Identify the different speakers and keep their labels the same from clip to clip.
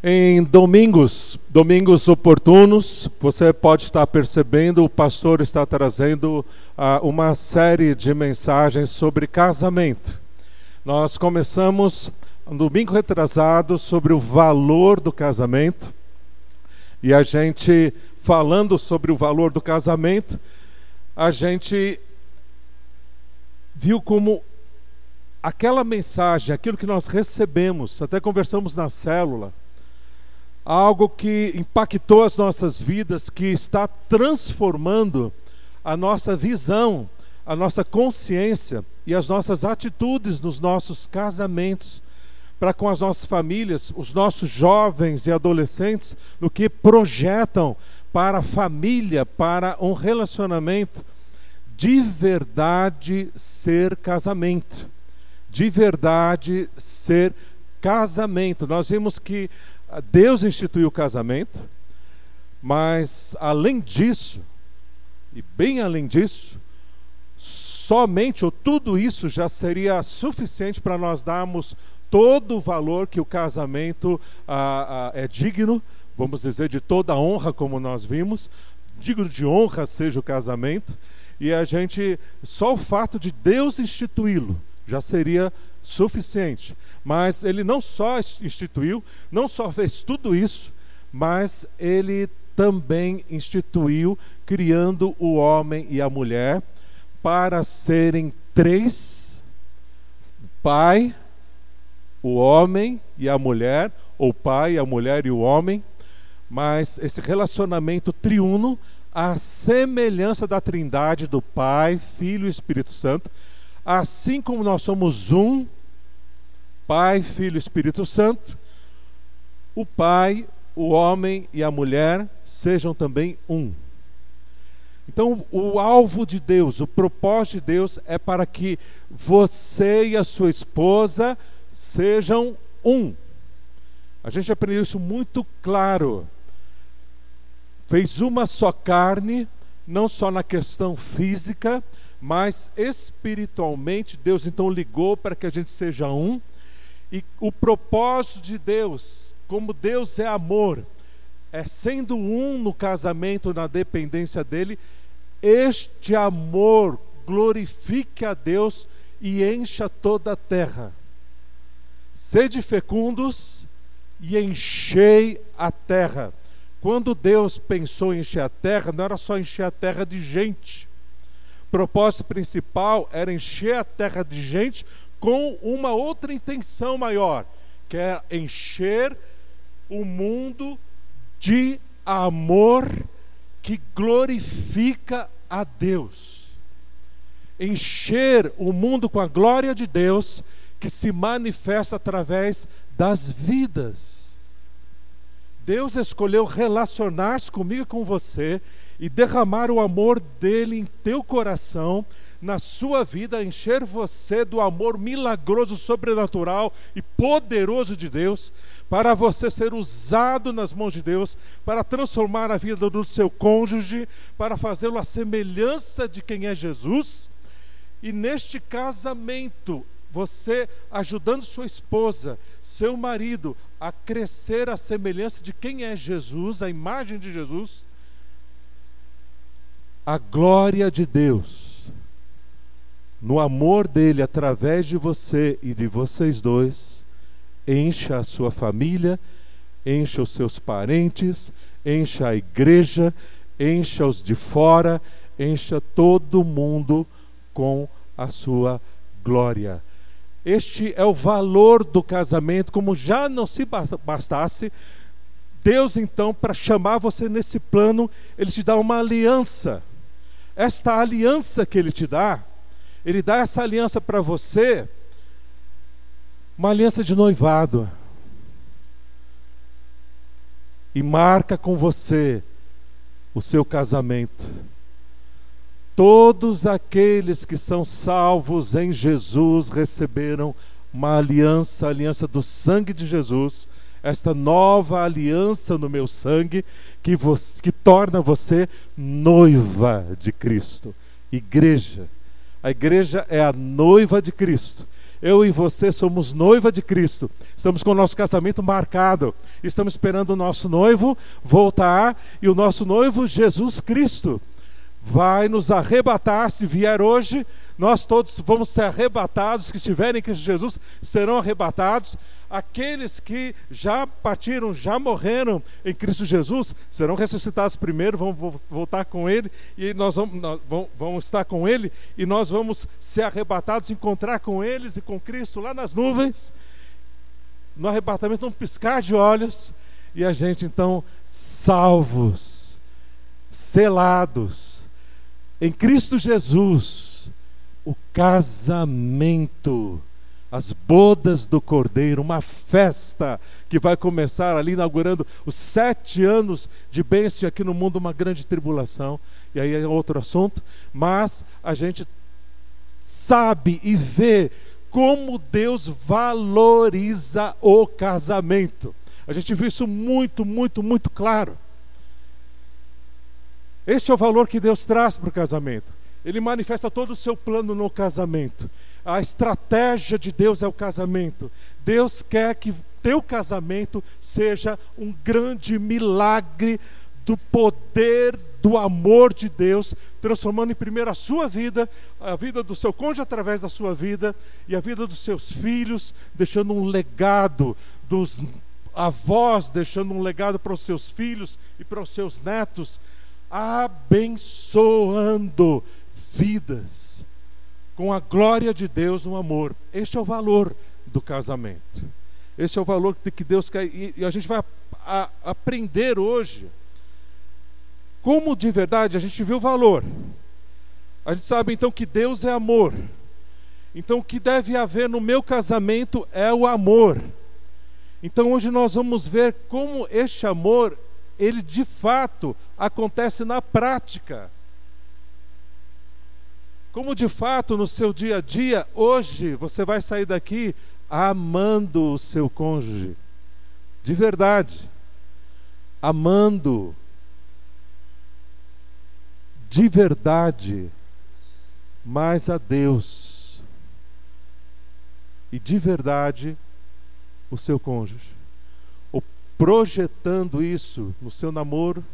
Speaker 1: Em domingos, domingos oportunos, você pode estar percebendo, o pastor está trazendo uh, uma série de mensagens sobre casamento. Nós começamos um domingo retrasado sobre o valor do casamento, e a gente, falando sobre o valor do casamento, a gente viu como aquela mensagem, aquilo que nós recebemos, até conversamos na célula, algo que impactou as nossas vidas, que está transformando a nossa visão, a nossa consciência e as nossas atitudes nos nossos casamentos, para com as nossas famílias, os nossos jovens e adolescentes, no que projetam para a família, para um relacionamento de verdade ser casamento. De verdade ser casamento. Nós vimos que Deus instituiu o casamento, mas além disso, e bem além disso, somente ou tudo isso já seria suficiente para nós darmos todo o valor que o casamento ah, ah, é digno, vamos dizer, de toda honra, como nós vimos, digno de honra seja o casamento, e a gente, só o fato de Deus instituí-lo já seria suficiente. Mas ele não só instituiu, não só fez tudo isso, mas ele também instituiu, criando o homem e a mulher para serem três: o pai, o homem e a mulher, ou o pai, a mulher e o homem. Mas esse relacionamento triuno, a semelhança da trindade do Pai, Filho e Espírito Santo, assim como nós somos um, Pai, Filho e Espírito Santo, o Pai, o homem e a mulher sejam também um. Então, o alvo de Deus, o propósito de Deus é para que você e a sua esposa sejam um. A gente aprendeu isso muito claro. Fez uma só carne, não só na questão física, mas espiritualmente Deus então ligou para que a gente seja um e o propósito de Deus, como Deus é amor, é sendo um no casamento, na dependência dele, este amor glorifique a Deus e encha toda a terra. Sede fecundos e enchei a terra. Quando Deus pensou em encher a terra, não era só encher a terra de gente. O propósito principal era encher a terra de gente com uma outra intenção maior, que é encher o mundo de amor que glorifica a Deus. Encher o mundo com a glória de Deus que se manifesta através das vidas. Deus escolheu relacionar-se comigo e com você e derramar o amor dele em teu coração na sua vida, encher você do amor milagroso, sobrenatural e poderoso de Deus, para você ser usado nas mãos de Deus, para transformar a vida do seu cônjuge, para fazê-lo à semelhança de quem é Jesus. E neste casamento, você ajudando sua esposa, seu marido a crescer à semelhança de quem é Jesus, a imagem de Jesus, a glória de Deus no amor dele através de você e de vocês dois, encha a sua família, encha os seus parentes, encha a igreja, encha os de fora, encha todo mundo com a sua glória. Este é o valor do casamento, como já não se bastasse, Deus então, para chamar você nesse plano, Ele te dá uma aliança. Esta aliança que Ele te dá, ele dá essa aliança para você, uma aliança de noivado. E marca com você o seu casamento. Todos aqueles que são salvos em Jesus receberam uma aliança, a aliança do sangue de Jesus, esta nova aliança no meu sangue que, você, que torna você noiva de Cristo, igreja. A igreja é a noiva de Cristo. Eu e você somos noiva de Cristo. Estamos com o nosso casamento marcado. Estamos esperando o nosso noivo voltar e o nosso noivo Jesus Cristo vai nos arrebatar se vier hoje. Nós todos vamos ser arrebatados, que estiverem em Cristo Jesus serão arrebatados aqueles que já partiram, já morreram em Cristo Jesus, serão ressuscitados primeiro, vão voltar com Ele, e nós vamos, nós vamos estar com Ele, e nós vamos ser arrebatados, encontrar com eles e com Cristo lá nas nuvens, no arrebatamento, um piscar de olhos, e a gente então salvos, selados, em Cristo Jesus, o casamento as bodas do Cordeiro, uma festa que vai começar ali inaugurando os sete anos de bênção aqui no mundo, uma grande tribulação. E aí é outro assunto, mas a gente sabe e vê como Deus valoriza o casamento. A gente viu isso muito, muito, muito claro. Este é o valor que Deus traz para o casamento. Ele manifesta todo o seu plano no casamento a estratégia de Deus é o casamento. Deus quer que teu casamento seja um grande milagre do poder do amor de Deus, transformando em primeiro a sua vida, a vida do seu cônjuge através da sua vida e a vida dos seus filhos, deixando um legado dos avós, deixando um legado para os seus filhos e para os seus netos, abençoando vidas com a glória de Deus no amor. Este é o valor do casamento. Este é o valor que Deus quer. E a gente vai a, a aprender hoje como de verdade a gente vê o valor. A gente sabe então que Deus é amor. Então o que deve haver no meu casamento é o amor. Então hoje nós vamos ver como este amor, ele de fato acontece na prática. Como de fato no seu dia a dia, hoje você vai sair daqui amando o seu cônjuge, de verdade, amando, de verdade, mais a Deus. E de verdade o seu cônjuge, ou projetando isso no seu namoro,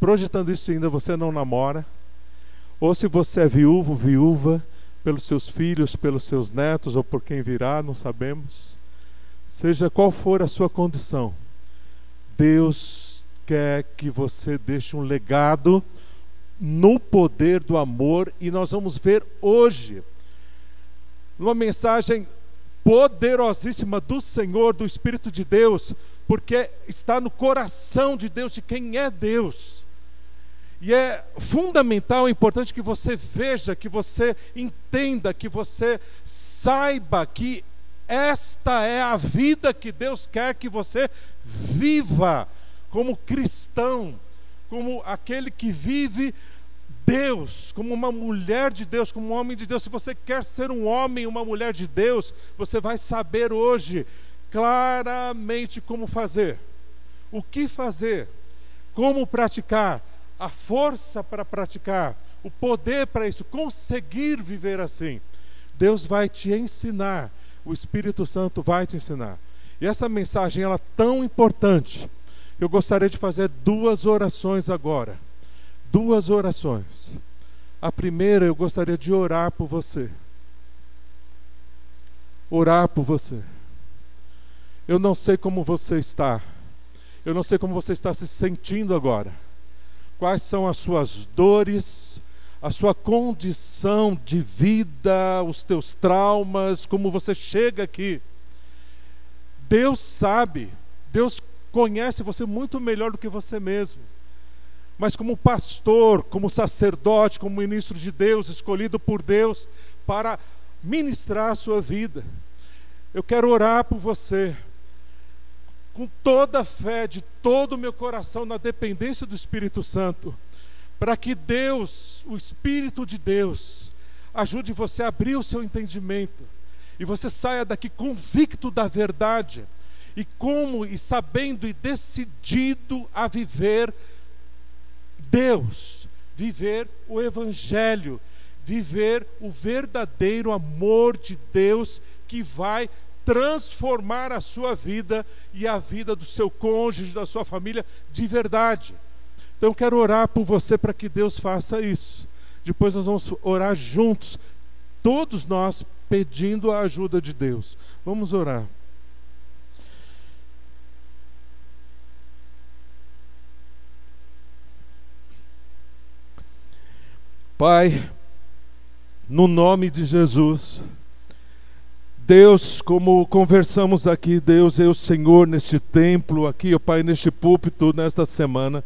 Speaker 1: projetando isso ainda você não namora ou se você é viúvo, viúva, pelos seus filhos, pelos seus netos ou por quem virá, não sabemos. Seja qual for a sua condição, Deus quer que você deixe um legado no poder do amor e nós vamos ver hoje uma mensagem poderosíssima do Senhor, do Espírito de Deus, porque está no coração de Deus, de quem é Deus. E é fundamental, é importante que você veja, que você entenda, que você saiba que esta é a vida que Deus quer que você viva como cristão, como aquele que vive Deus, como uma mulher de Deus, como um homem de Deus. Se você quer ser um homem, uma mulher de Deus, você vai saber hoje claramente como fazer, o que fazer, como praticar a força para praticar, o poder para isso, conseguir viver assim. Deus vai te ensinar, o Espírito Santo vai te ensinar. E essa mensagem ela é tão importante. Eu gostaria de fazer duas orações agora. Duas orações. A primeira, eu gostaria de orar por você. Orar por você. Eu não sei como você está. Eu não sei como você está se sentindo agora quais são as suas dores, a sua condição de vida, os teus traumas, como você chega aqui. Deus sabe, Deus conhece você muito melhor do que você mesmo. Mas como pastor, como sacerdote, como ministro de Deus, escolhido por Deus para ministrar a sua vida, eu quero orar por você com toda a fé, de todo o meu coração, na dependência do Espírito Santo, para que Deus, o Espírito de Deus, ajude você a abrir o seu entendimento e você saia daqui convicto da verdade e como e sabendo e decidido a viver Deus, viver o evangelho, viver o verdadeiro amor de Deus que vai transformar a sua vida e a vida do seu cônjuge, da sua família de verdade. Então eu quero orar por você para que Deus faça isso. Depois nós vamos orar juntos, todos nós pedindo a ajuda de Deus. Vamos orar. Pai, no nome de Jesus, Deus, como conversamos aqui, Deus é o Senhor neste templo, aqui, ó Pai, neste púlpito, nesta semana.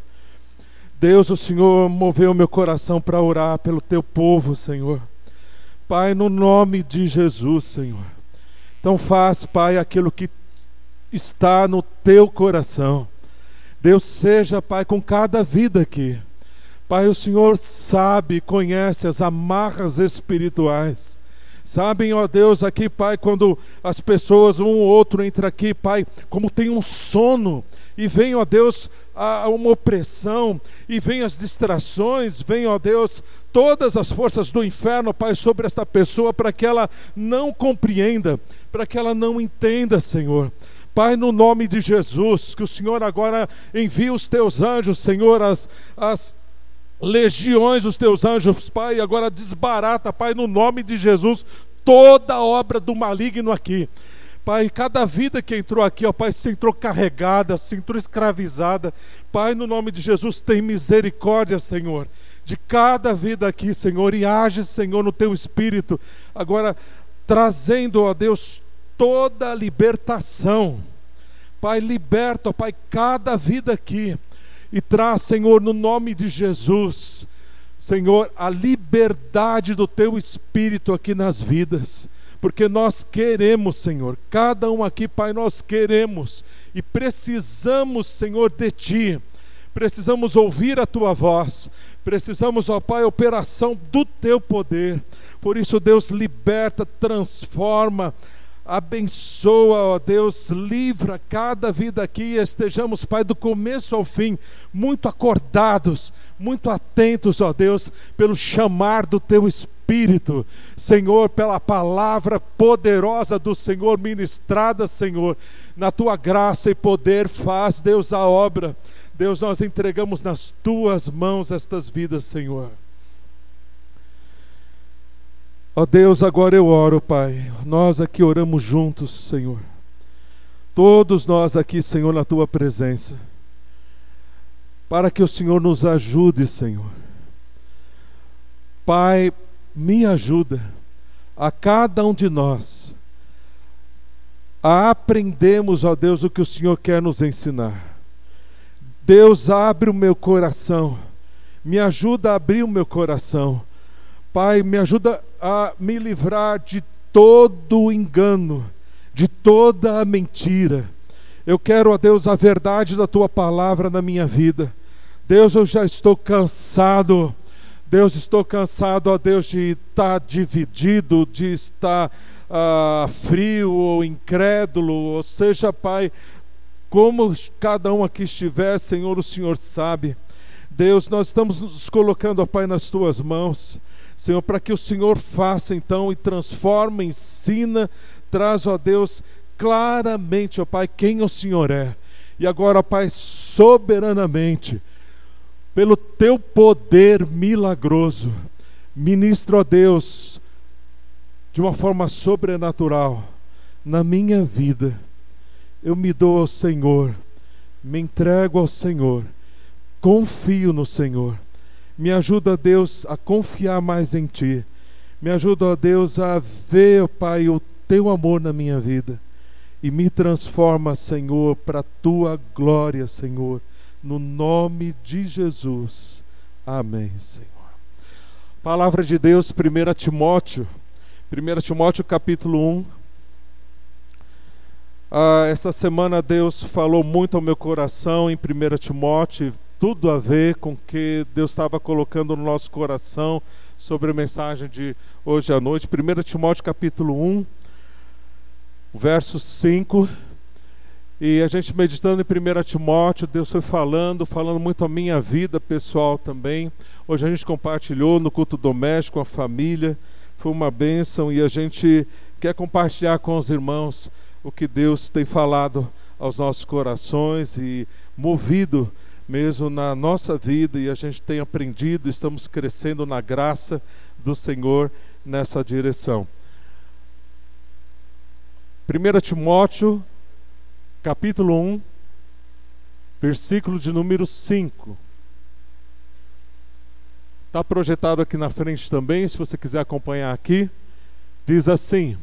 Speaker 1: Deus, o Senhor moveu meu coração para orar pelo teu povo, Senhor. Pai, no nome de Jesus, Senhor. Então faz, Pai, aquilo que está no teu coração. Deus seja, Pai, com cada vida aqui. Pai, o Senhor sabe, conhece as amarras espirituais. Sabem, ó Deus, aqui, Pai, quando as pessoas, um ou outro entra aqui, Pai, como tem um sono, e vem, ó Deus, a, uma opressão, e vem as distrações, vem, ó Deus, todas as forças do inferno, Pai, sobre esta pessoa, para que ela não compreenda, para que ela não entenda, Senhor. Pai, no nome de Jesus, que o Senhor agora envie os teus anjos, Senhor, as, as legiões dos teus anjos, Pai, agora desbarata, Pai, no nome de Jesus, toda obra do maligno aqui. Pai, cada vida que entrou aqui, ó Pai, se entrou carregada, se entrou escravizada. Pai, no nome de Jesus, tem misericórdia, Senhor, de cada vida aqui, Senhor, e age, Senhor, no teu espírito, agora trazendo, ó Deus, toda a libertação. Pai, liberta, ó Pai, cada vida aqui e traz, Senhor, no nome de Jesus, Senhor, a liberdade do teu espírito aqui nas vidas. Porque nós queremos, Senhor, cada um aqui, Pai, nós queremos e precisamos, Senhor, de Ti, precisamos ouvir a Tua voz, precisamos, ó Pai, operação do Teu poder. Por isso, Deus liberta, transforma, abençoa, ó Deus, livra cada vida aqui, estejamos, Pai, do começo ao fim, muito acordados, muito atentos, ó Deus, pelo chamar do Teu Espírito Senhor, pela palavra poderosa do Senhor ministrada, Senhor, na tua graça e poder, faz, Deus, a obra. Deus, nós entregamos nas tuas mãos estas vidas, Senhor. Ó oh Deus, agora eu oro, Pai. Nós aqui oramos juntos, Senhor. Todos nós aqui, Senhor, na tua presença. Para que o Senhor nos ajude, Senhor. Pai, me ajuda a cada um de nós a aprendermos, ó Deus, o que o Senhor quer nos ensinar. Deus, abre o meu coração, me ajuda a abrir o meu coração. Pai, me ajuda a me livrar de todo o engano, de toda a mentira. Eu quero, ó Deus, a verdade da tua palavra na minha vida. Deus, eu já estou cansado Deus, estou cansado, ó Deus, de estar dividido, de estar ah, frio ou incrédulo, ou seja, Pai, como cada um aqui estiver, Senhor, o Senhor sabe. Deus, nós estamos nos colocando, ó Pai, nas tuas mãos, Senhor, para que o Senhor faça então e transforme, ensina, traz, ó Deus, claramente, ó Pai, quem o Senhor é. E agora, ó Pai, soberanamente, pelo teu poder milagroso, ministro a Deus de uma forma sobrenatural na minha vida. Eu me dou ao Senhor, me entrego ao Senhor, confio no Senhor. Me ajuda, Deus, a confiar mais em Ti. Me ajuda, Deus, a ver, Pai, o Teu amor na minha vida. E me transforma, Senhor, para a Tua glória, Senhor no nome de Jesus. Amém, Senhor. Palavra de Deus, 1 Timóteo, 1 Timóteo capítulo 1. Ah, essa semana Deus falou muito ao meu coração em 1 Timóteo, tudo a ver com o que Deus estava colocando no nosso coração sobre a mensagem de hoje à noite. 1 Timóteo capítulo 1, verso 5 e a gente meditando em 1 Timóteo, Deus foi falando, falando muito a minha vida pessoal também. Hoje a gente compartilhou no culto doméstico, a família, foi uma bênção e a gente quer compartilhar com os irmãos o que Deus tem falado aos nossos corações e movido mesmo na nossa vida e a gente tem aprendido, estamos crescendo na graça do Senhor nessa direção. 1 Timóteo, capítulo 1, versículo de número 5. Está projetado aqui na frente também, se você quiser acompanhar aqui. Diz assim: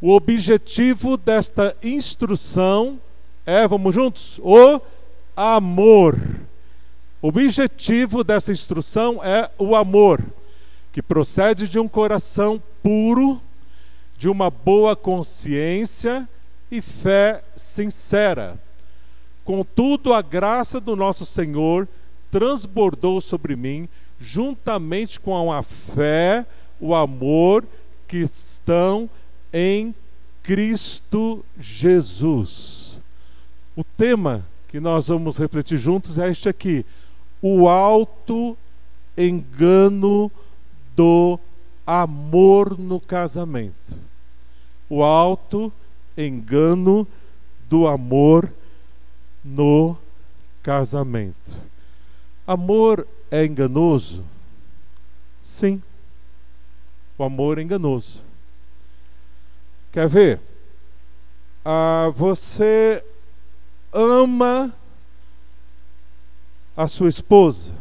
Speaker 1: O objetivo desta instrução é, vamos juntos? O amor. O objetivo dessa instrução é o amor, que procede de um coração puro, de uma boa consciência e fé sincera Contudo, a graça do nosso Senhor transbordou sobre mim, juntamente com a fé, o amor que estão em Cristo Jesus. O tema que nós vamos refletir juntos é este aqui: o alto engano do amor no casamento. O alto engano do amor no casamento. Amor é enganoso? Sim. O amor é enganoso. Quer ver? Ah, você ama a sua esposa.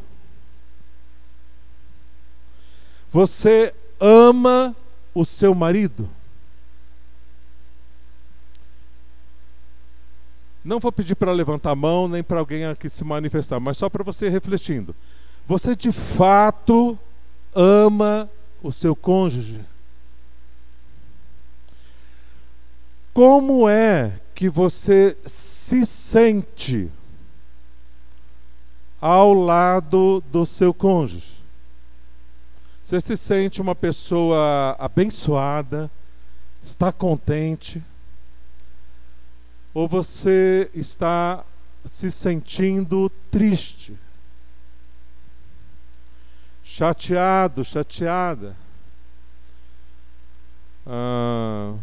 Speaker 1: Você ama o seu marido. Não vou pedir para levantar a mão nem para alguém aqui se manifestar, mas só para você refletindo. Você de fato ama o seu cônjuge? Como é que você se sente ao lado do seu cônjuge? Você se sente uma pessoa abençoada, está contente, ou você está se sentindo triste, chateado, chateada, ah,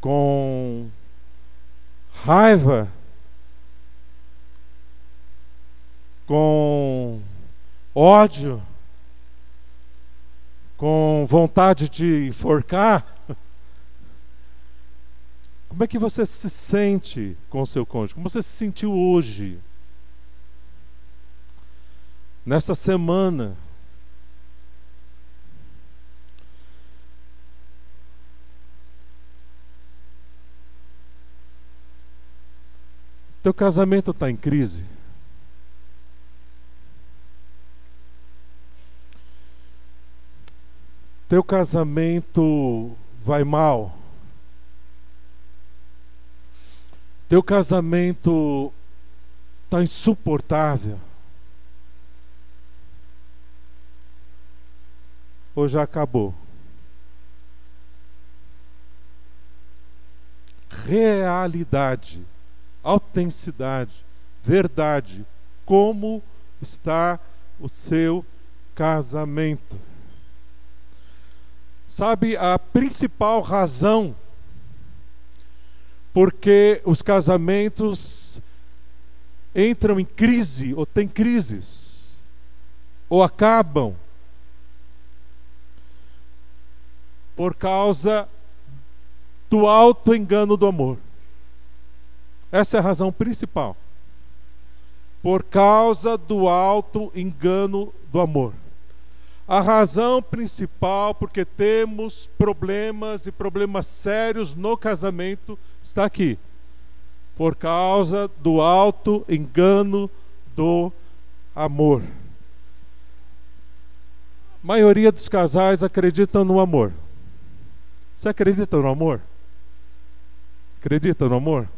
Speaker 1: com raiva, com ódio, com vontade de enforcar. Como é que você se sente com o seu cônjuge? Como você se sentiu hoje? Nessa semana? Teu casamento está em crise? Teu casamento vai mal? Teu casamento está insuportável. Ou já acabou? Realidade, autenticidade, verdade. Como está o seu casamento? Sabe a principal razão porque os casamentos entram em crise ou têm crises ou acabam por causa do alto engano do amor. Essa é a razão principal. Por causa do alto engano do amor. A razão principal porque temos problemas e problemas sérios no casamento está aqui. Por causa do alto engano do amor. A maioria dos casais acreditam no amor. Você acredita no amor? Acredita no amor?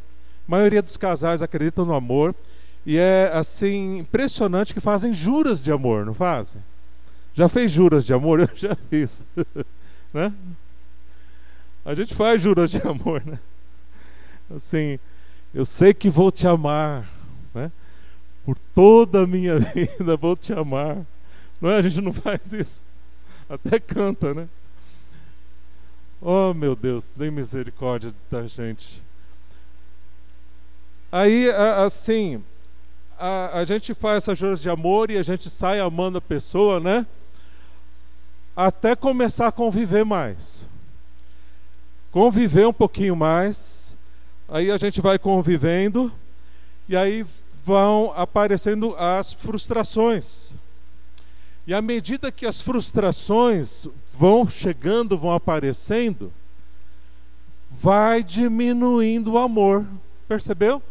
Speaker 1: Maioria dos casais acreditam no amor e é assim impressionante que fazem juras de amor, não fazem? Já fez juras de amor? Eu já fiz. né? A gente faz juras de amor, né? assim, eu sei que vou te amar, né? Por toda a minha vida vou te amar. Não é? A gente não faz isso. Até canta, né? Oh, meu Deus, dê misericórdia da gente. Aí, assim, a, a gente faz essas juras de amor e a gente sai amando a pessoa, né? Até começar a conviver mais. Conviver um pouquinho mais. Aí a gente vai convivendo. E aí vão aparecendo as frustrações. E à medida que as frustrações vão chegando, vão aparecendo, vai diminuindo o amor. Percebeu?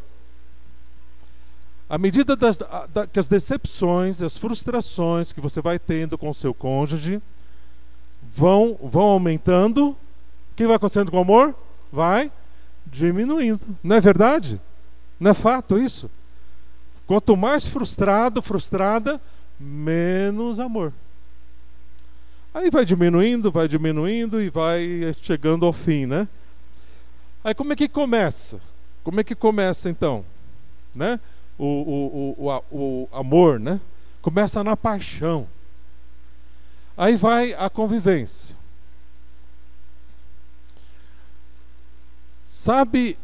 Speaker 1: À medida das, da, que as decepções, as frustrações que você vai tendo com o seu cônjuge vão, vão aumentando, o que vai acontecendo com o amor? Vai diminuindo. Não é verdade? Não é fato isso? Quanto mais frustrado, frustrada, menos amor. Aí vai diminuindo, vai diminuindo e vai chegando ao fim, né? Aí como é que começa? Como é que começa então? Né? O, o, o, o, amor, né? Começa na paixão. Aí vai a convivência. Sabe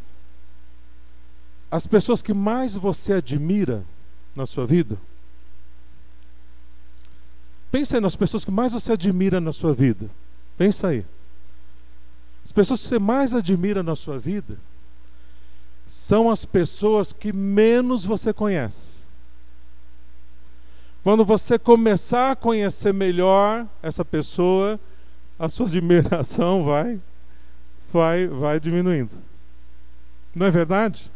Speaker 1: as pessoas que mais você admira na sua vida? Pensa aí nas pessoas que mais você admira na sua vida. Pensa aí. As pessoas que você mais admira na sua vida são as pessoas que menos você conhece. Quando você começar a conhecer melhor essa pessoa, a sua admiração vai vai vai diminuindo. Não é verdade?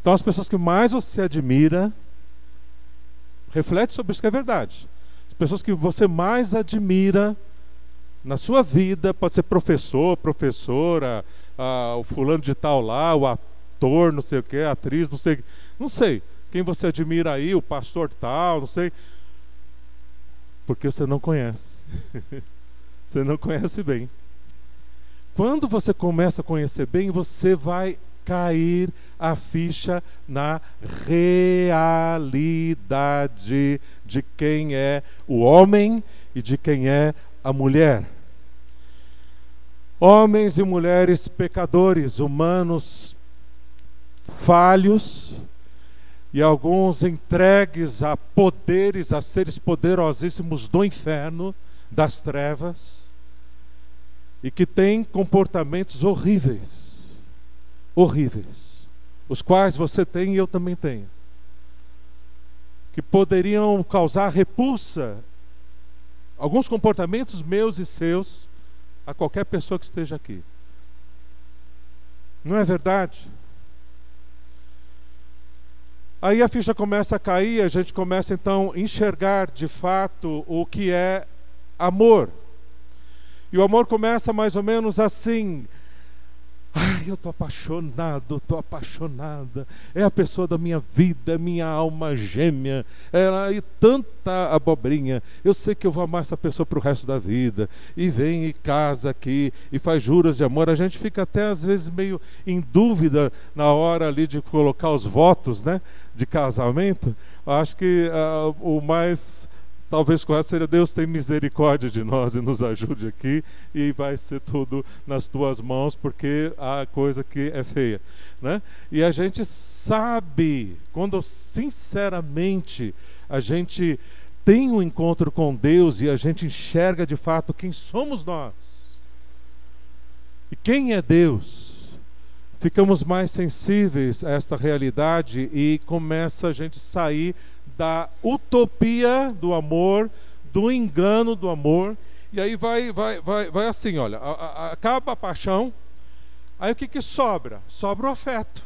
Speaker 1: Então, as pessoas que mais você admira, reflete sobre isso que é verdade. As pessoas que você mais admira na sua vida, pode ser professor, professora, o fulano de tal lá, o ator, não sei o que, atriz, não sei, não sei. Quem você admira aí, o pastor tal, não sei. Porque você não conhece. você não conhece bem. Quando você começa a conhecer bem, você vai cair a ficha na realidade de quem é o homem e de quem é a mulher. Homens e mulheres pecadores, humanos falhos e alguns entregues a poderes, a seres poderosíssimos do inferno, das trevas, e que têm comportamentos horríveis horríveis, os quais você tem e eu também tenho, que poderiam causar repulsa, alguns comportamentos meus e seus, a qualquer pessoa que esteja aqui. Não é verdade? Aí a ficha começa a cair, a gente começa então a enxergar de fato o que é amor. E o amor começa mais ou menos assim: Ai, eu estou apaixonado, estou apaixonada. É a pessoa da minha vida, minha alma gêmea. Ela e tanta abobrinha. Eu sei que eu vou amar essa pessoa para o resto da vida. E vem e casa aqui e faz juras de amor. A gente fica até às vezes meio em dúvida na hora ali de colocar os votos, né, de casamento. Acho que uh, o mais Talvez correto seria Deus tem misericórdia de nós e nos ajude aqui e vai ser tudo nas tuas mãos porque há coisa que é feia, né? E a gente sabe quando sinceramente a gente tem um encontro com Deus e a gente enxerga de fato quem somos nós e quem é Deus, ficamos mais sensíveis a esta realidade e começa a gente sair da utopia do amor, do engano do amor. E aí vai, vai, vai, vai assim, olha, acaba a paixão, aí o que, que sobra? Sobra o afeto.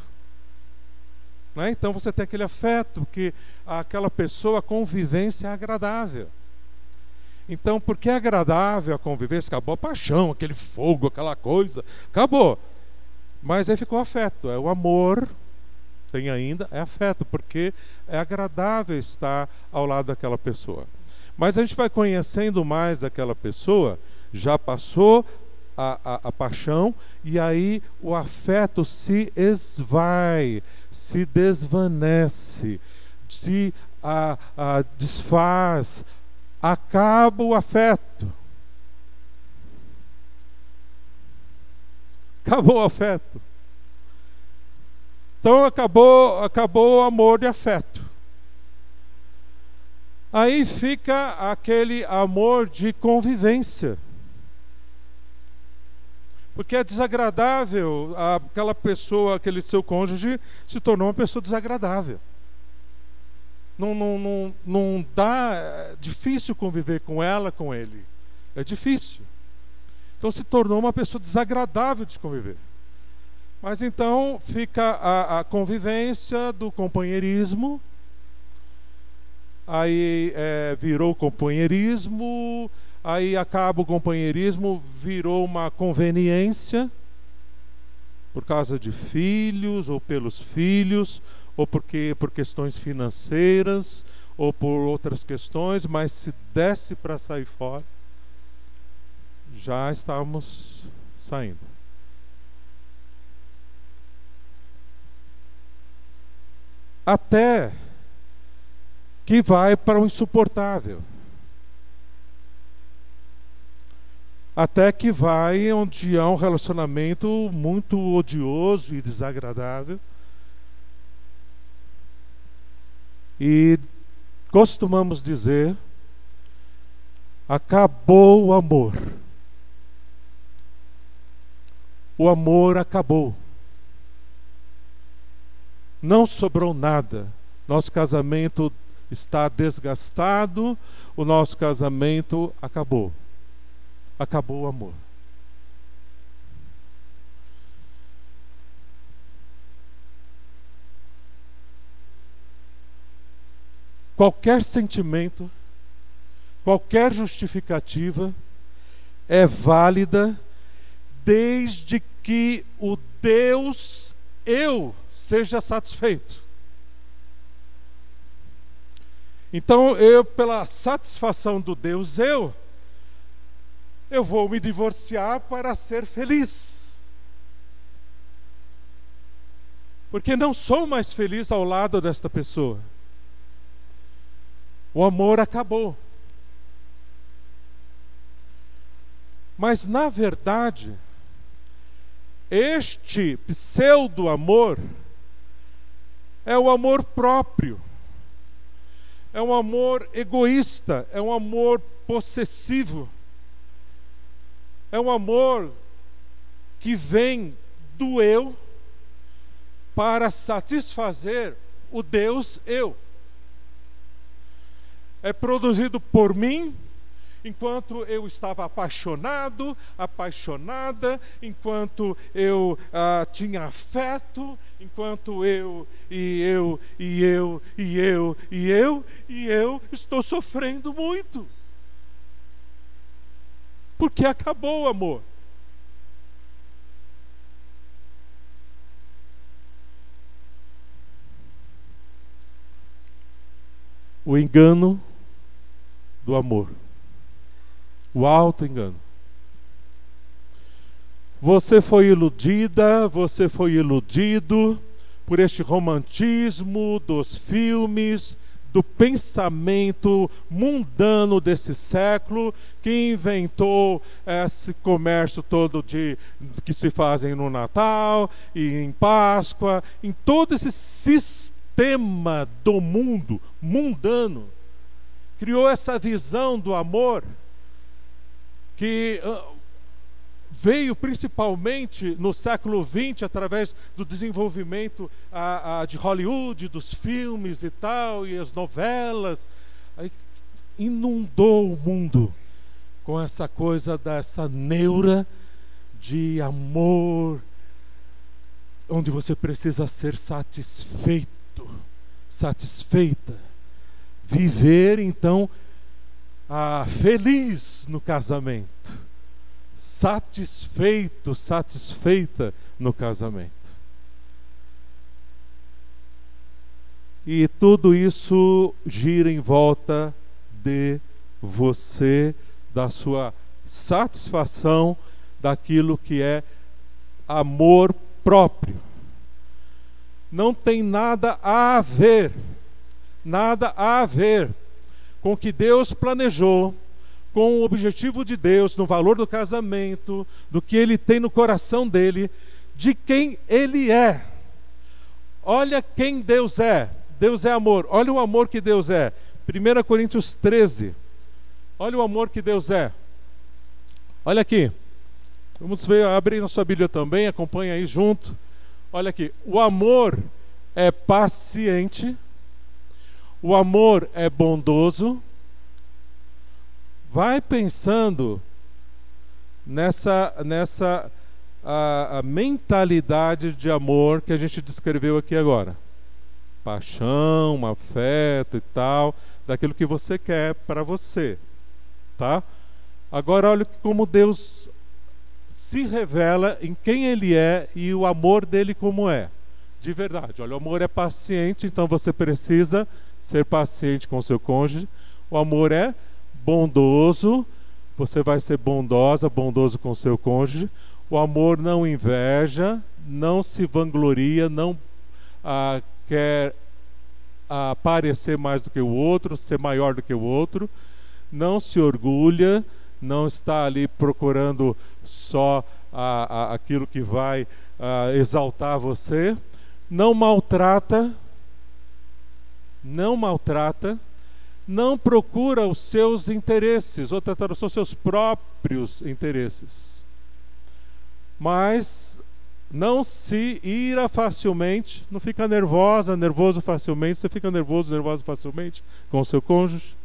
Speaker 1: Né? Então você tem aquele afeto que aquela pessoa, a convivência é agradável. Então, porque é agradável a convivência, acabou a paixão, aquele fogo, aquela coisa, acabou. Mas aí ficou o afeto, é o amor tem ainda é afeto, porque é agradável estar ao lado daquela pessoa. Mas a gente vai conhecendo mais aquela pessoa, já passou a, a, a paixão, e aí o afeto se esvai, se desvanece, se a, a desfaz, acaba o afeto. Acabou o afeto. Então acabou, acabou o amor e afeto. Aí fica aquele amor de convivência. Porque é desagradável, aquela pessoa, aquele seu cônjuge, se tornou uma pessoa desagradável. Não, não, não, não dá, é difícil conviver com ela, com ele. É difícil. Então se tornou uma pessoa desagradável de conviver. Mas então fica a, a convivência do companheirismo, aí é, virou companheirismo, aí acaba o companheirismo, virou uma conveniência. Por causa de filhos ou pelos filhos ou porque por questões financeiras ou por outras questões, mas se desse para sair fora, já estávamos saindo. Até que vai para o insuportável. até que vai onde há um relacionamento muito odioso e desagradável. E costumamos dizer: acabou o amor. O amor acabou. Não sobrou nada. Nosso casamento está desgastado, o nosso casamento acabou acabou o amor. Qualquer sentimento, qualquer justificativa é válida desde que o Deus eu seja satisfeito. Então, eu, pela satisfação do Deus eu, eu vou me divorciar para ser feliz. Porque não sou mais feliz ao lado desta pessoa. O amor acabou. Mas, na verdade, este pseudo-amor é o amor próprio, é um amor egoísta, é um amor possessivo é um amor que vem do eu para satisfazer o Deus eu. É produzido por mim enquanto eu estava apaixonado, apaixonada, enquanto eu ah, tinha afeto, enquanto eu e eu e eu e eu e eu e eu estou sofrendo muito porque acabou o amor. O engano do amor. O alto engano. Você foi iludida, você foi iludido por este romantismo dos filmes, do pensamento mundano desse século que inventou esse comércio todo de que se fazem no Natal e em Páscoa, em todo esse sistema do mundo mundano criou essa visão do amor que ah, veio principalmente no século XX através do desenvolvimento a, a, de Hollywood, dos filmes e tal, e as novelas. Inundou o mundo com essa coisa dessa neura de amor, onde você precisa ser satisfeito, satisfeita. Viver então a feliz no casamento satisfeito, satisfeita no casamento. E tudo isso gira em volta de você, da sua satisfação daquilo que é amor próprio. Não tem nada a ver, nada a ver com que Deus planejou com o objetivo de Deus, no valor do casamento, do que ele tem no coração dele, de quem ele é. Olha quem Deus é. Deus é amor. Olha o amor que Deus é. 1 Coríntios 13. Olha o amor que Deus é. Olha aqui. Vamos ver, abre na sua Bíblia também, acompanha aí junto. Olha aqui. O amor é paciente. O amor é bondoso. Vai pensando nessa nessa a, a mentalidade de amor que a gente descreveu aqui agora. Paixão, afeto e tal, daquilo que você quer para você, tá? Agora olha como Deus se revela em quem ele é e o amor dele como é. De verdade. Olha, o amor é paciente, então você precisa ser paciente com seu cônjuge. O amor é bondoso, você vai ser bondosa, bondoso com seu cônjuge. O amor não inveja, não se vangloria, não ah, quer ah, parecer mais do que o outro, ser maior do que o outro, não se orgulha, não está ali procurando só ah, ah aquilo que vai ah, exaltar você, não maltrata, não maltrata, não procura os seus interesses, outra tradução, seus próprios interesses mas não se ira facilmente, não fica nervosa, nervoso facilmente. Você fica nervoso, nervoso facilmente com o seu cônjuge.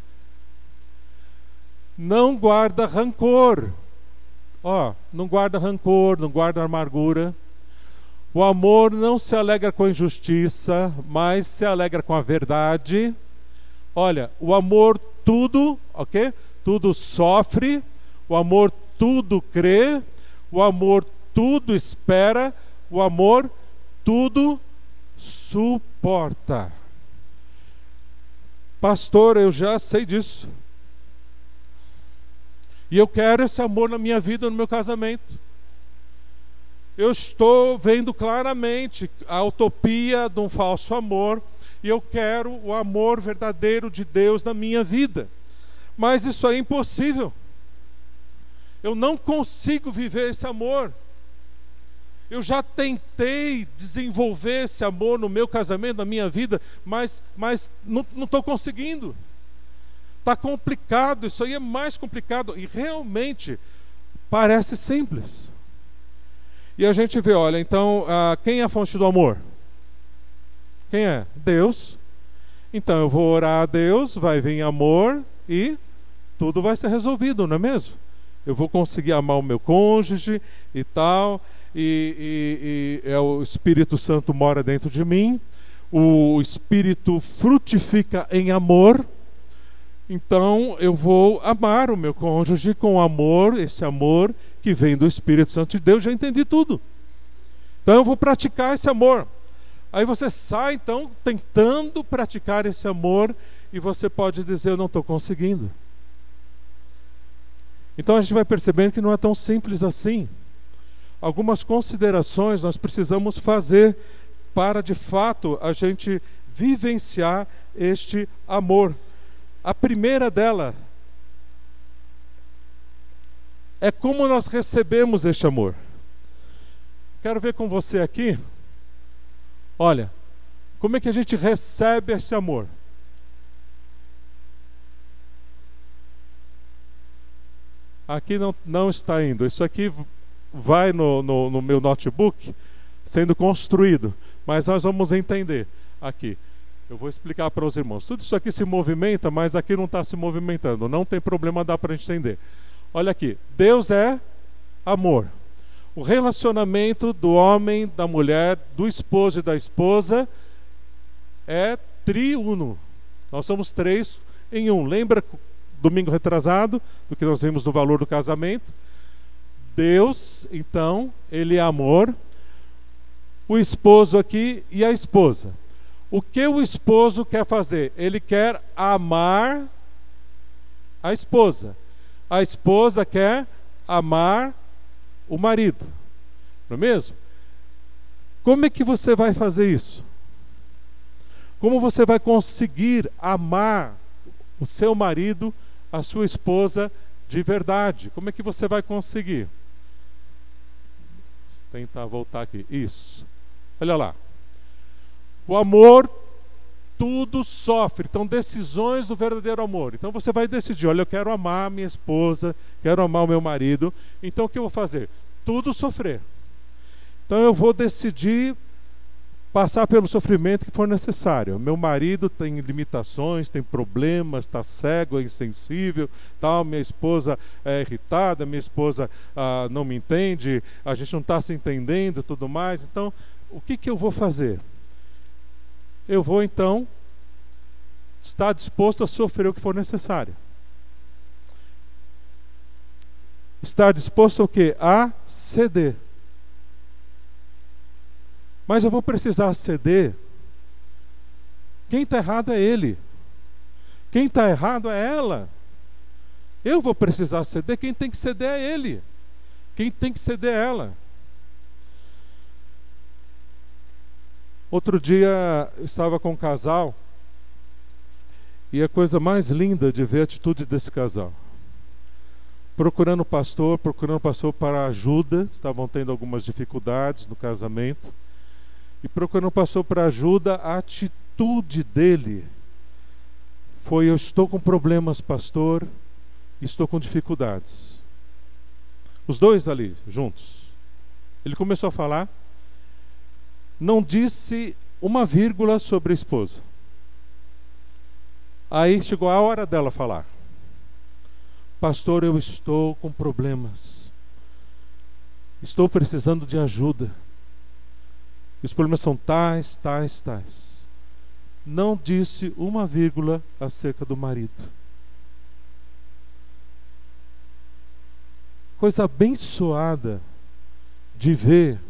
Speaker 1: Não guarda rancor. Ó, não guarda rancor, não guarda amargura. O amor não se alegra com a injustiça, mas se alegra com a verdade. Olha, o amor tudo, ok? Tudo sofre, o amor tudo crê, o amor tudo espera, o amor tudo suporta. Pastor, eu já sei disso. E eu quero esse amor na minha vida, no meu casamento. Eu estou vendo claramente a utopia de um falso amor e eu quero o amor verdadeiro de Deus na minha vida. Mas isso é impossível. Eu não consigo viver esse amor. Eu já tentei desenvolver esse amor no meu casamento, na minha vida, mas, mas não estou conseguindo. Está complicado, isso aí é mais complicado. E realmente parece simples. E a gente vê, olha, então, ah, quem é a fonte do amor? Quem é? Deus. Então eu vou orar a Deus, vai vir amor e tudo vai ser resolvido, não é mesmo? Eu vou conseguir amar o meu cônjuge e tal e, e, e é o Espírito Santo mora dentro de mim, o Espírito frutifica em amor, então eu vou amar o meu cônjuge com amor, esse amor que vem do Espírito Santo de Deus, já entendi tudo. Então eu vou praticar esse amor. Aí você sai então tentando praticar esse amor e você pode dizer: Eu não estou conseguindo. Então a gente vai percebendo que não é tão simples assim algumas considerações nós precisamos fazer para de fato a gente vivenciar este amor. A primeira dela é como nós recebemos este amor. Quero ver com você aqui. Olha, como é que a gente recebe esse amor? Aqui não, não está indo. Isso aqui vai no, no, no meu notebook sendo construído. Mas nós vamos entender aqui. Eu vou explicar para os irmãos. Tudo isso aqui se movimenta, mas aqui não está se movimentando. Não tem problema, dá para entender. Olha aqui. Deus é amor. O relacionamento do homem, da mulher, do esposo e da esposa é triuno. Nós somos três em um. Lembra domingo retrasado do que nós vimos no valor do casamento? Deus, então, ele é amor. O esposo aqui e a esposa. O que o esposo quer fazer? Ele quer amar a esposa. A esposa quer amar o marido. Não é mesmo? Como é que você vai fazer isso? Como você vai conseguir amar o seu marido, a sua esposa de verdade. Como é que você vai conseguir? Tentar voltar aqui. Isso. Olha lá. O amor tudo sofre. Então, decisões do verdadeiro amor. Então, você vai decidir: olha, eu quero amar minha esposa, quero amar o meu marido. Então, o que eu vou fazer? Tudo sofrer. Então, eu vou decidir passar pelo sofrimento que for necessário. Meu marido tem limitações, tem problemas, está cego, é insensível, tal. Minha esposa é irritada, minha esposa ah, não me entende, a gente não está se entendendo, tudo mais. Então, o que, que eu vou fazer? Eu vou então estar disposto a sofrer o que for necessário. Estar disposto o quê? A ceder. Mas eu vou precisar ceder. Quem está errado é ele. Quem está errado é ela. Eu vou precisar ceder. Quem tem que ceder é ele. Quem tem que ceder é ela. Outro dia estava com um casal e a coisa mais linda de ver a atitude desse casal. Procurando pastor, procurando pastor para ajuda, estavam tendo algumas dificuldades no casamento e procurando pastor para ajuda, a atitude dele foi: Eu estou com problemas, pastor, estou com dificuldades. Os dois ali, juntos. Ele começou a falar, não disse uma vírgula sobre a esposa. Aí chegou a hora dela falar: Pastor, eu estou com problemas, estou precisando de ajuda os problemas são tais, tais, tais. Não disse uma vírgula acerca do marido. Coisa abençoada de ver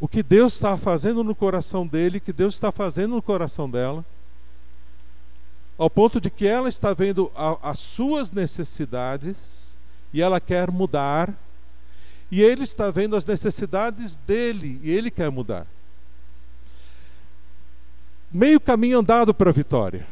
Speaker 1: o que Deus está fazendo no coração dele, o que Deus está fazendo no coração dela, ao ponto de que ela está vendo a, as suas necessidades e ela quer mudar e ele está vendo as necessidades dele e ele quer mudar. Meio caminho andado para a vitória.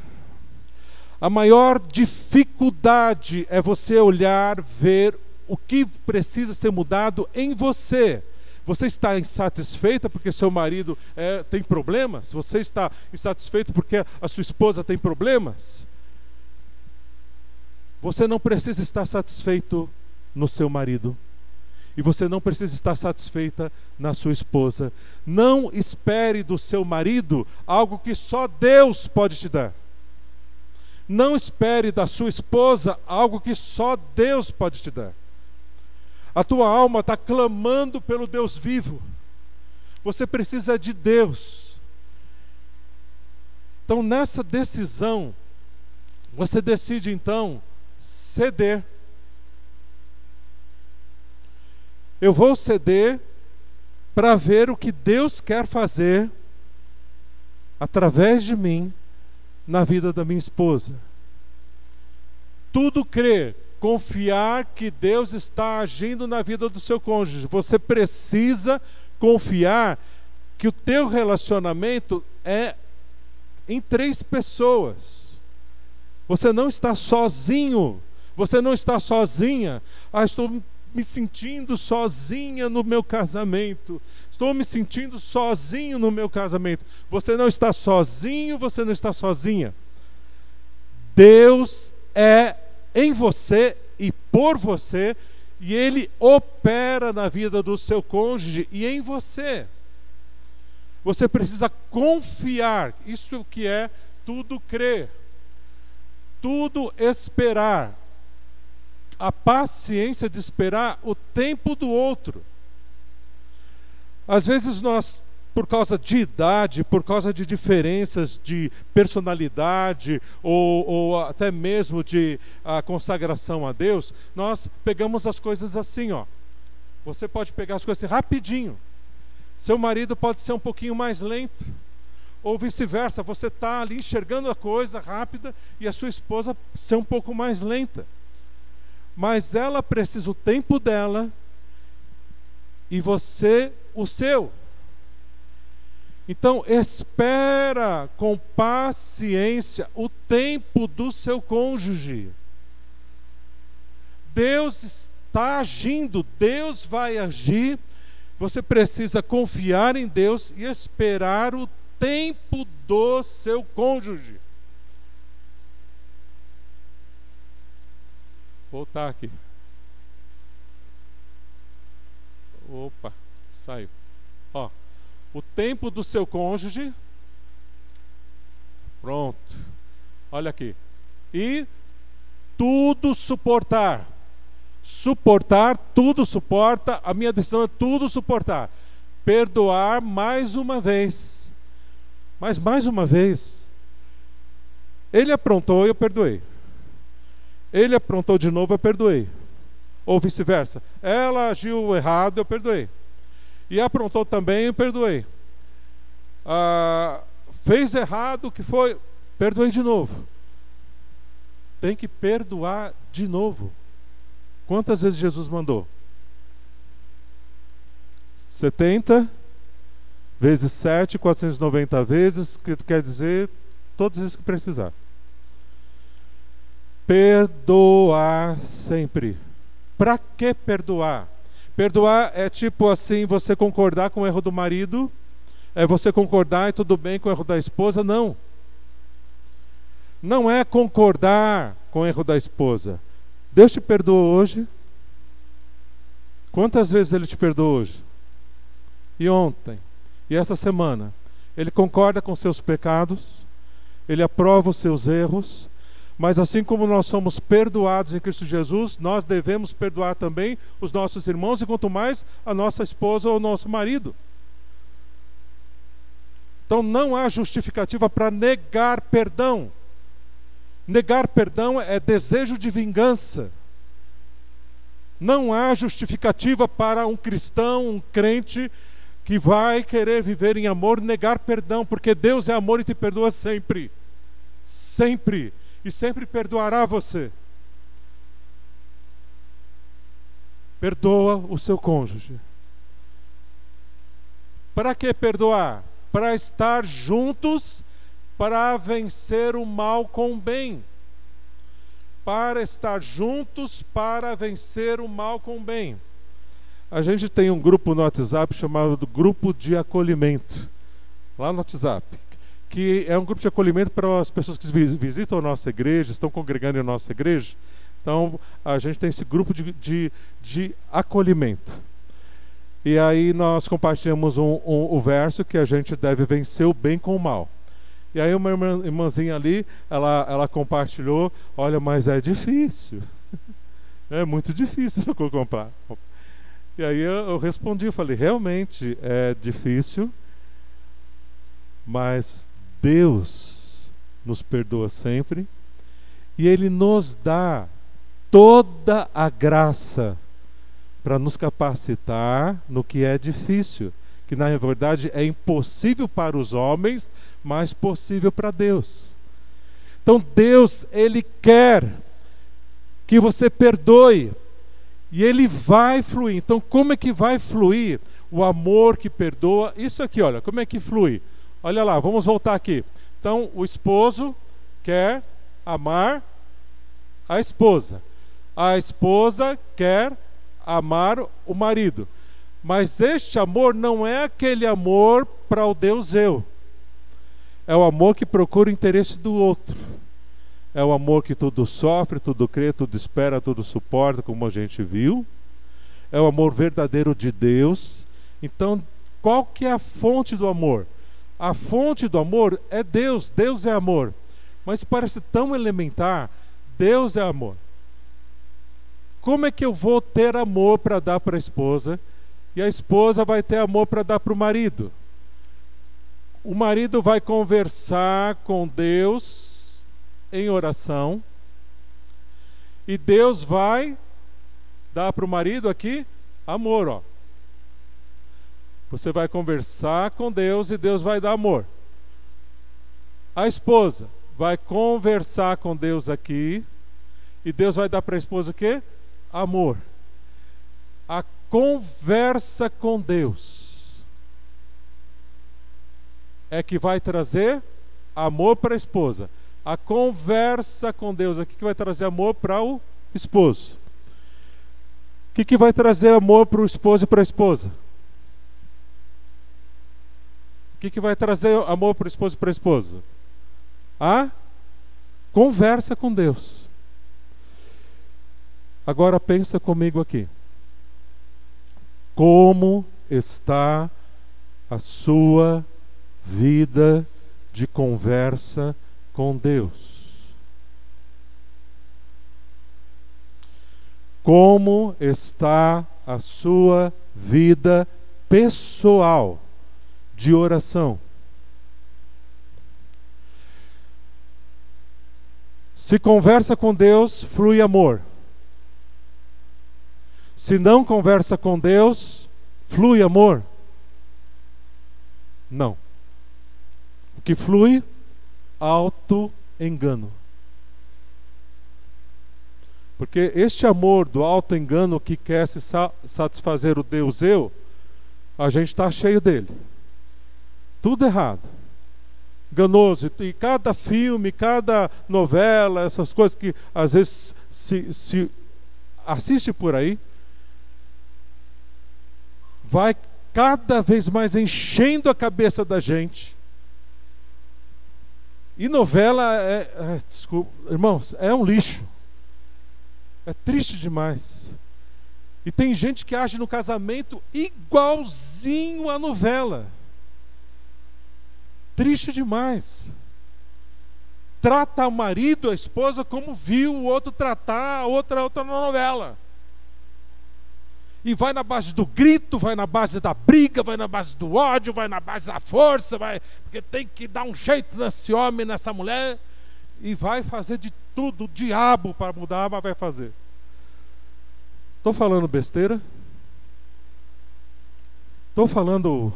Speaker 1: A maior dificuldade é você olhar, ver o que precisa ser mudado em você. Você está insatisfeita porque seu marido é, tem problemas? Você está insatisfeito porque a sua esposa tem problemas? Você não precisa estar satisfeito no seu marido e você não precisa estar satisfeita na sua esposa. Não espere do seu marido algo que só Deus pode te dar. Não espere da sua esposa algo que só Deus pode te dar. A tua alma está clamando pelo Deus vivo. Você precisa de Deus. Então, nessa decisão, você decide então ceder Eu vou ceder para ver o que Deus quer fazer através de mim na vida da minha esposa. Tudo crer, confiar que Deus está agindo na vida do seu cônjuge. Você precisa confiar que o teu relacionamento é em três pessoas. Você não está sozinho. Você não está sozinha. Ah, estou me sentindo sozinha no meu casamento. Estou me sentindo sozinho no meu casamento. Você não está sozinho, você não está sozinha. Deus é em você e por você, e Ele opera na vida do seu cônjuge e em você. Você precisa confiar, isso é o que é tudo crer, tudo esperar, a paciência de esperar o tempo do outro. Às vezes nós, por causa de idade, por causa de diferenças de personalidade ou, ou até mesmo de a consagração a Deus, nós pegamos as coisas assim, ó. Você pode pegar as coisas assim, rapidinho. Seu marido pode ser um pouquinho mais lento. Ou vice-versa, você está ali enxergando a coisa rápida e a sua esposa ser um pouco mais lenta mas ela precisa o tempo dela e você o seu. Então, espera com paciência o tempo do seu cônjuge. Deus está agindo, Deus vai agir. Você precisa confiar em Deus e esperar o tempo do seu cônjuge. Voltar aqui. Opa, saiu. O tempo do seu cônjuge. Pronto. Olha aqui. E tudo suportar. Suportar, tudo suporta. A minha decisão é tudo suportar. Perdoar mais uma vez. Mas mais uma vez. Ele aprontou, eu perdoei. Ele aprontou de novo, eu perdoei. Ou vice-versa. Ela agiu errado, eu perdoei. E aprontou também, eu perdoei. Ah, fez errado, que foi, perdoei de novo. Tem que perdoar de novo. Quantas vezes Jesus mandou? 70 vezes 7, 490 vezes, que quer dizer todas as vezes que precisar. Perdoar sempre. Para que perdoar? Perdoar é tipo assim, você concordar com o erro do marido, é você concordar e tudo bem com o erro da esposa? Não. Não é concordar com o erro da esposa. Deus te perdoou hoje? Quantas vezes ele te perdoou hoje? E ontem? E essa semana? Ele concorda com seus pecados? Ele aprova os seus erros? Mas assim como nós somos perdoados em Cristo Jesus, nós devemos perdoar também os nossos irmãos e quanto mais a nossa esposa ou o nosso marido. Então não há justificativa para negar perdão. Negar perdão é desejo de vingança. Não há justificativa para um cristão, um crente que vai querer viver em amor negar perdão, porque Deus é amor e te perdoa sempre. Sempre e sempre perdoará você. Perdoa o seu cônjuge. Para que perdoar? Para estar juntos, para vencer o mal com o bem. Para estar juntos, para vencer o mal com o bem. A gente tem um grupo no WhatsApp chamado Grupo de Acolhimento. Lá no WhatsApp que é um grupo de acolhimento para as pessoas que visitam a nossa igreja, estão congregando em nossa igreja. Então, a gente tem esse grupo de, de, de acolhimento. E aí nós compartilhamos um, um, o verso que a gente deve vencer o bem com o mal. E aí uma irmã, irmãzinha ali, ela, ela compartilhou, olha, mas é difícil. é muito difícil comprar. E aí eu, eu respondi, eu falei, realmente é difícil, mas Deus nos perdoa sempre e Ele nos dá toda a graça para nos capacitar no que é difícil, que na verdade é impossível para os homens, mas possível para Deus. Então Deus, Ele quer que você perdoe e Ele vai fluir. Então, como é que vai fluir o amor que perdoa? Isso aqui, olha, como é que flui? Olha lá, vamos voltar aqui. Então, o esposo quer amar a esposa. A esposa quer amar o marido. Mas este amor não é aquele amor para o Deus eu. É o amor que procura o interesse do outro. É o amor que tudo sofre, tudo crê, tudo espera, tudo suporta, como a gente viu. É o amor verdadeiro de Deus. Então, qual que é a fonte do amor? A fonte do amor é Deus, Deus é amor. Mas parece tão elementar, Deus é amor. Como é que eu vou ter amor para dar para a esposa e a esposa vai ter amor para dar para o marido? O marido vai conversar com Deus em oração e Deus vai dar para o marido aqui amor, ó. Você vai conversar com Deus e Deus vai dar amor. A esposa vai conversar com Deus aqui e Deus vai dar para a esposa o quê? Amor. A conversa com Deus é que vai trazer amor para a esposa. A conversa com Deus aqui que vai trazer amor para o esposo. que, que vai trazer amor para o esposo e para a esposa? O que, que vai trazer amor para o esposo e para a esposa? A conversa com Deus. Agora pensa comigo aqui. Como está a sua vida de conversa com Deus? Como está a sua vida pessoal de oração? Se conversa com Deus, flui amor. Se não conversa com Deus, flui amor? Não. O que flui? Auto-engano. Porque este amor do auto-engano que quer se satisfazer o Deus eu, a gente está cheio dele. Tudo errado. Enganoso. E cada filme, cada novela, essas coisas que às vezes se, se assiste por aí, vai cada vez mais enchendo a cabeça da gente. E novela é, é desculpa, irmãos, é um lixo. É triste demais. E tem gente que age no casamento igualzinho à novela. Triste demais. Trata o marido, a esposa, como viu o outro tratar a outra, outra novela. E vai na base do grito, vai na base da briga, vai na base do ódio, vai na base da força, vai, porque tem que dar um jeito nesse homem, nessa mulher e vai fazer de tudo, o diabo para mudar, mas vai fazer. Estou falando besteira? Estou falando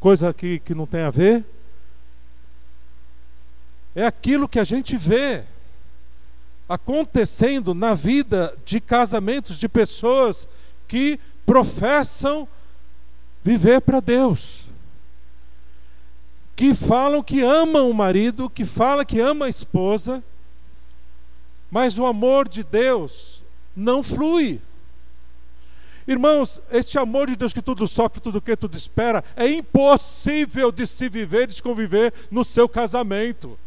Speaker 1: coisa que, que não tem a ver? É aquilo que a gente vê acontecendo na vida de casamentos de pessoas que professam viver para Deus que falam que amam o marido, que falam que ama a esposa, mas o amor de Deus não flui. Irmãos, este amor de Deus que tudo sofre, tudo que tudo espera, é impossível de se viver, de se conviver no seu casamento.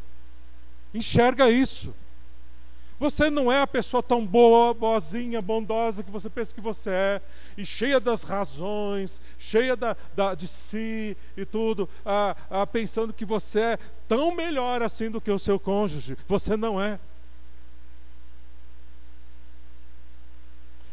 Speaker 1: Enxerga isso. Você não é a pessoa tão boa, boazinha, bondosa que você pensa que você é, e cheia das razões, cheia da, da de si e tudo, ah, ah, pensando que você é tão melhor assim do que o seu cônjuge. Você não é.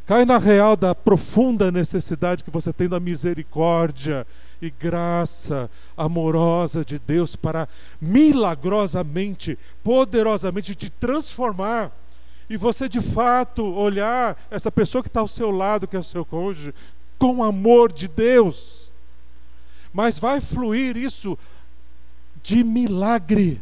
Speaker 1: Cai na real da profunda necessidade que você tem da misericórdia e graça amorosa de Deus para milagrosamente, poderosamente te transformar. E você de fato olhar essa pessoa que está ao seu lado, que é o seu cônjuge, com amor de Deus. Mas vai fluir isso de milagre.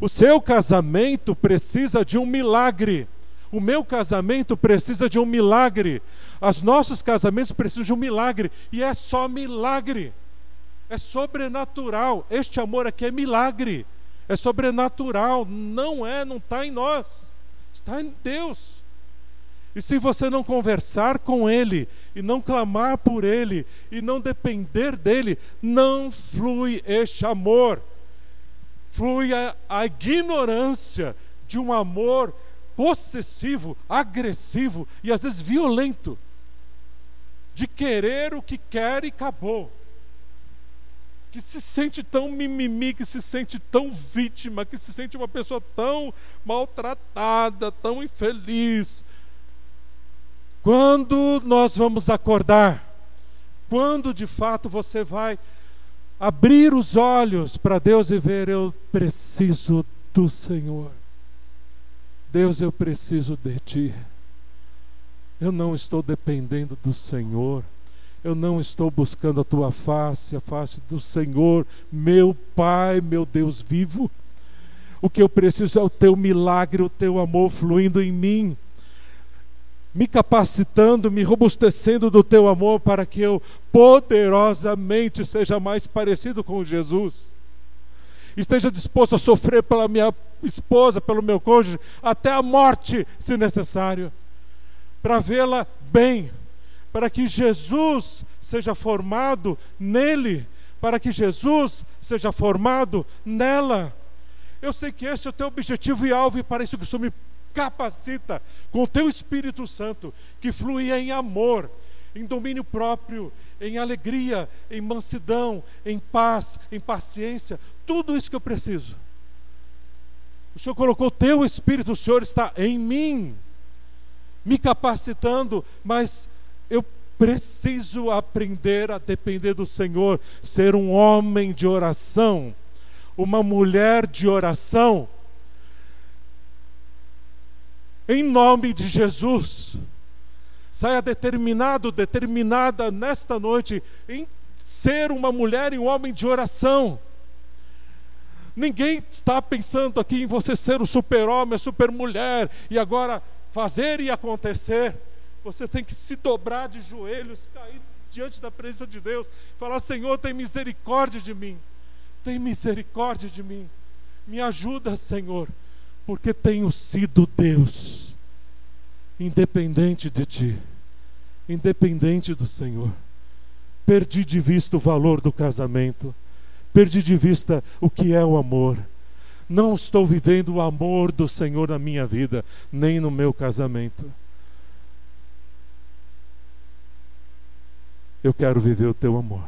Speaker 1: O seu casamento precisa de um milagre. O meu casamento precisa de um milagre. Os nossos casamentos precisam de um milagre. E é só milagre. É sobrenatural. Este amor aqui é milagre. É sobrenatural. Não é, não está em nós. Está em Deus. E se você não conversar com Ele, e não clamar por Ele, e não depender dEle, não flui este amor. Flui a, a ignorância de um amor possessivo, agressivo e às vezes violento, de querer o que quer e acabou. Que se sente tão mimimi, que se sente tão vítima, que se sente uma pessoa tão maltratada, tão infeliz. Quando nós vamos acordar? Quando de fato você vai abrir os olhos para Deus e ver, eu preciso do Senhor. Deus, eu preciso de Ti. Eu não estou dependendo do Senhor. Eu não estou buscando a tua face, a face do Senhor, meu Pai, meu Deus vivo. O que eu preciso é o teu milagre, o teu amor fluindo em mim, me capacitando, me robustecendo do teu amor para que eu poderosamente seja mais parecido com Jesus esteja disposto a sofrer pela minha esposa, pelo meu cônjuge, até a morte, se necessário. para vê-la bem, para que Jesus seja formado nele, para que Jesus seja formado nela. Eu sei que esse é o teu objetivo e alvo, e para isso que o Senhor me capacita com o teu Espírito Santo, que flui em amor, em domínio próprio, em alegria, em mansidão, em paz, em paciência, tudo isso que eu preciso. O Senhor colocou o teu Espírito, o Senhor está em mim, me capacitando, mas eu preciso aprender a depender do Senhor, ser um homem de oração, uma mulher de oração. Em nome de Jesus. Saia determinado, determinada nesta noite em ser uma mulher e um homem de oração. Ninguém está pensando aqui em você ser o super-homem, a super-mulher e agora fazer e acontecer. Você tem que se dobrar de joelhos, cair diante da presença de Deus, falar: Senhor, tem misericórdia de mim, tem misericórdia de mim, me ajuda, Senhor, porque tenho sido Deus, independente de Ti, independente do Senhor. Perdi de vista o valor do casamento, perdi de vista o que é o amor. Não estou vivendo o amor do Senhor na minha vida, nem no meu casamento. eu quero viver o teu amor.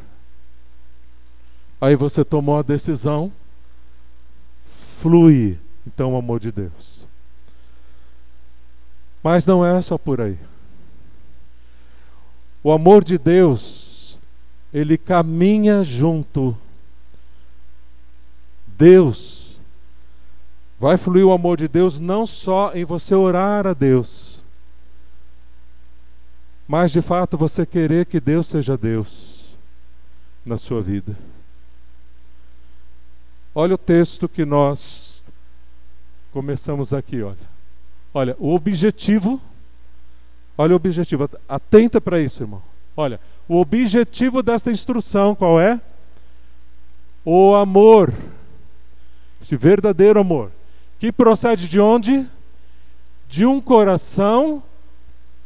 Speaker 1: Aí você tomou a decisão, flui então o amor de Deus. Mas não é só por aí. O amor de Deus, ele caminha junto. Deus vai fluir o amor de Deus não só em você orar a Deus, mas de fato você querer que Deus seja Deus na sua vida. Olha o texto que nós começamos aqui, olha. Olha, o objetivo, olha o objetivo, atenta para isso, irmão. Olha, o objetivo desta instrução qual é? O amor. Esse verdadeiro amor, que procede de onde? De um coração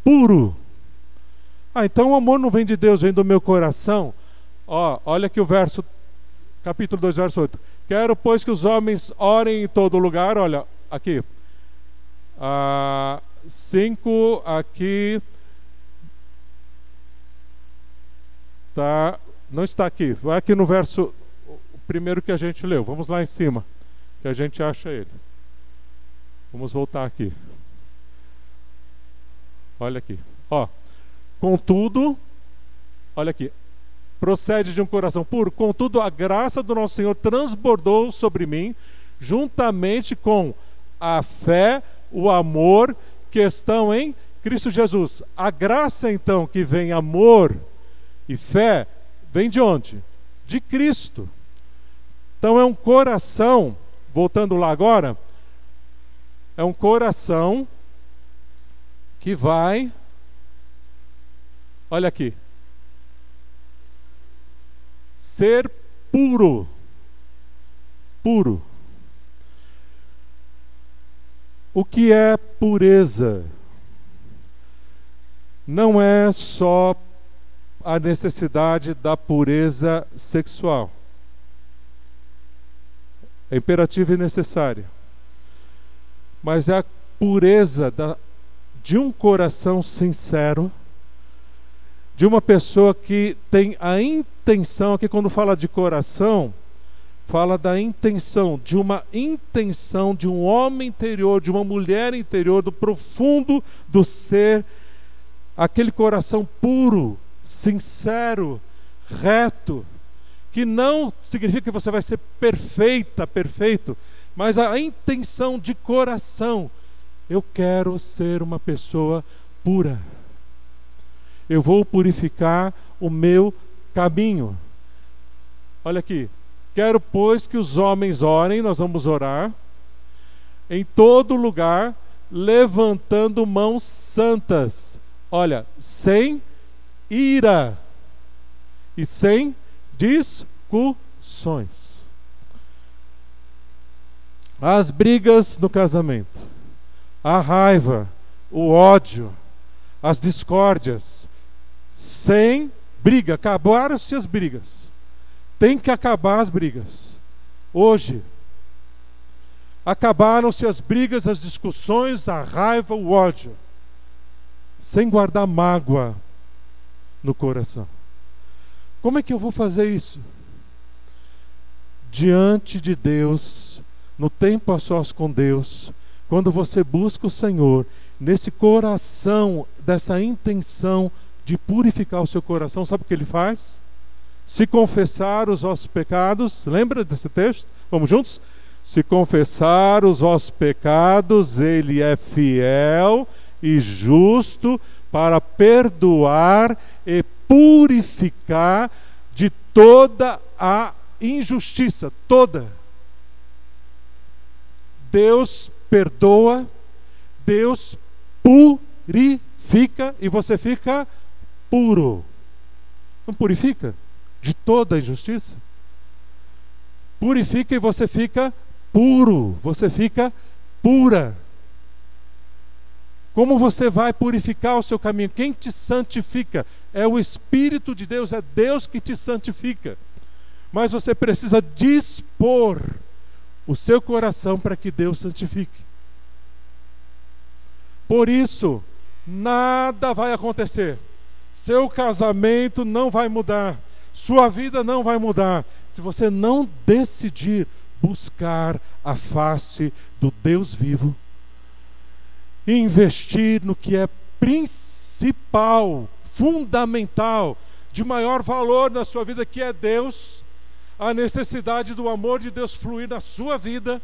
Speaker 1: puro ah, então o amor não vem de Deus, vem do meu coração. Ó, olha aqui o verso, capítulo 2, verso 8. Quero, pois, que os homens orem em todo lugar. Olha, aqui. Ah, cinco, aqui. Tá, não está aqui. Vai aqui no verso, primeiro que a gente leu. Vamos lá em cima, que a gente acha ele. Vamos voltar aqui. Olha aqui. Ó. Contudo, olha aqui, procede de um coração puro. Contudo, a graça do nosso Senhor transbordou sobre mim, juntamente com a fé, o amor que estão em Cristo Jesus. A graça, então, que vem amor e fé, vem de onde? De Cristo. Então é um coração, voltando lá agora, é um coração que vai Olha aqui. Ser puro. Puro. O que é pureza? Não é só a necessidade da pureza sexual. É imperativo e necessário. Mas é a pureza da, de um coração sincero de uma pessoa que tem a intenção, aqui quando fala de coração, fala da intenção, de uma intenção de um homem interior, de uma mulher interior, do profundo do ser, aquele coração puro, sincero, reto, que não significa que você vai ser perfeita, perfeito, mas a intenção de coração. Eu quero ser uma pessoa pura eu vou purificar o meu caminho. Olha aqui. Quero, pois, que os homens orem, nós vamos orar, em todo lugar, levantando mãos santas. Olha, sem ira e sem discussões. As brigas no casamento, a raiva, o ódio, as discórdias, sem briga. Acabaram-se as brigas. Tem que acabar as brigas. Hoje, acabaram-se as brigas, as discussões, a raiva, o ódio, sem guardar mágoa no coração. Como é que eu vou fazer isso? Diante de Deus, no tempo a sós com Deus, quando você busca o Senhor, nesse coração, dessa intenção de purificar o seu coração, sabe o que ele faz? Se confessar os vossos pecados, lembra desse texto? Vamos juntos? Se confessar os vossos pecados, ele é fiel e justo para perdoar e purificar de toda a injustiça, toda. Deus perdoa, Deus purifica e você fica puro. Não purifica de toda a injustiça? Purifica e você fica puro, você fica pura. Como você vai purificar o seu caminho? Quem te santifica? É o Espírito de Deus, é Deus que te santifica. Mas você precisa dispor o seu coração para que Deus santifique. Por isso, nada vai acontecer. Seu casamento não vai mudar. Sua vida não vai mudar. Se você não decidir buscar a face do Deus vivo investir no que é principal, fundamental, de maior valor na sua vida, que é Deus, a necessidade do amor de Deus fluir na sua vida,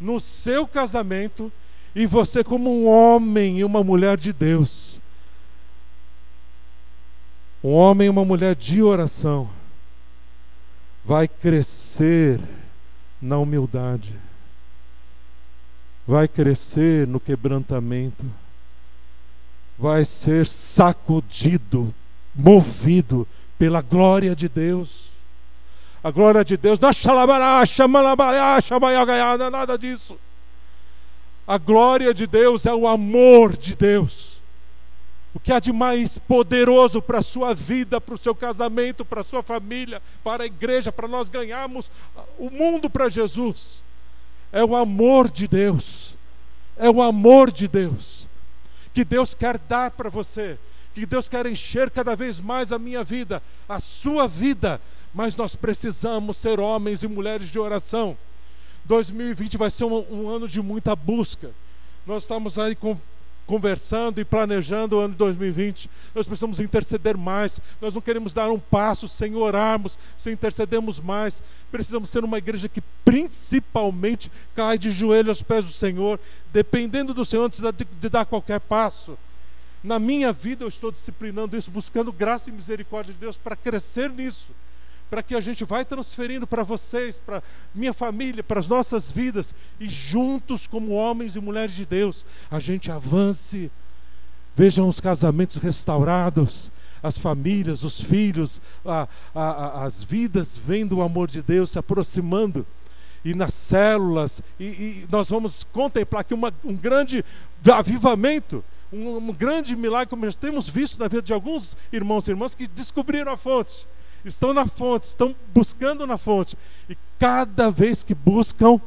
Speaker 1: no seu casamento, e você, como um homem e uma mulher de Deus, um homem e uma mulher de oração, vai crescer na humildade, vai crescer no quebrantamento, vai ser sacudido, movido pela glória de Deus. A glória de Deus, não nada disso. A glória de Deus é o amor de Deus. O que há de mais poderoso para a sua vida, para o seu casamento, para a sua família, para a igreja, para nós ganharmos o mundo para Jesus, é o amor de Deus. É o amor de Deus que Deus quer dar para você, que Deus quer encher cada vez mais a minha vida, a sua vida, mas nós precisamos ser homens e mulheres de oração. 2020 vai ser um, um ano de muita busca. Nós estamos aí com conversando e planejando o ano de 2020. Nós precisamos interceder mais. Nós não queremos dar um passo sem orarmos, sem intercedermos mais. Precisamos ser uma igreja que principalmente cai de joelho aos pés do Senhor, dependendo do Senhor antes de, dar qualquer passo. Na minha vida eu estou disciplinando isso, buscando graça e misericórdia de Deus para crescer nisso para que a gente vai transferindo para vocês, para minha família, para as nossas vidas e juntos como homens e mulheres de Deus, a gente avance. Vejam os casamentos restaurados, as famílias, os filhos, a, a, a, as vidas vendo o amor de Deus se aproximando e nas células, e, e nós vamos contemplar aqui uma, um grande avivamento, um, um grande milagre, como nós temos visto na vida de alguns irmãos e irmãs que descobriram a fonte estão na fonte, estão buscando na fonte. E cada vez que buscam,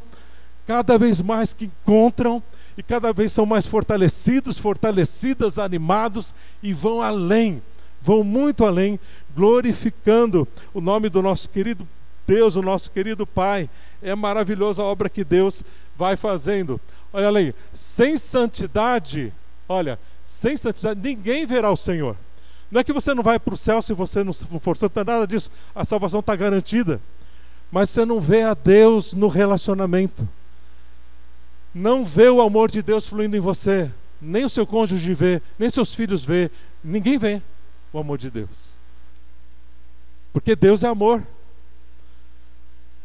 Speaker 1: cada vez mais que encontram, e cada vez são mais fortalecidos, fortalecidas, animados e vão além, vão muito além, glorificando o nome do nosso querido Deus, o nosso querido Pai. É maravilhosa a obra que Deus vai fazendo. Olha ali, sem santidade, olha, sem santidade ninguém verá o Senhor. Não é que você não vai para o céu se você não for santo, é nada disso. A salvação está garantida. Mas você não vê a Deus no relacionamento. Não vê o amor de Deus fluindo em você. Nem o seu cônjuge vê, nem seus filhos vê. Ninguém vê o amor de Deus. Porque Deus é amor.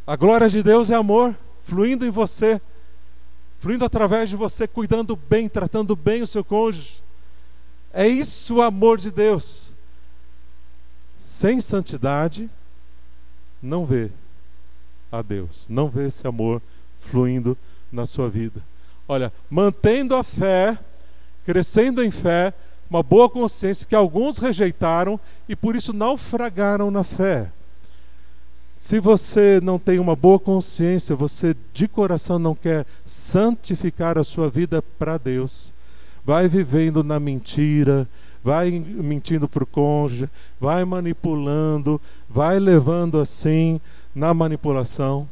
Speaker 1: A glória de Deus é amor, fluindo em você, fluindo através de você, cuidando bem, tratando bem o seu cônjuge. É isso o amor de Deus. Sem santidade, não vê a Deus, não vê esse amor fluindo na sua vida. Olha, mantendo a fé, crescendo em fé, uma boa consciência que alguns rejeitaram e por isso naufragaram na fé. Se você não tem uma boa consciência, você de coração não quer santificar a sua vida para Deus, vai vivendo na mentira, vai mentindo para o cônjuge, vai manipulando, vai levando assim na manipulação.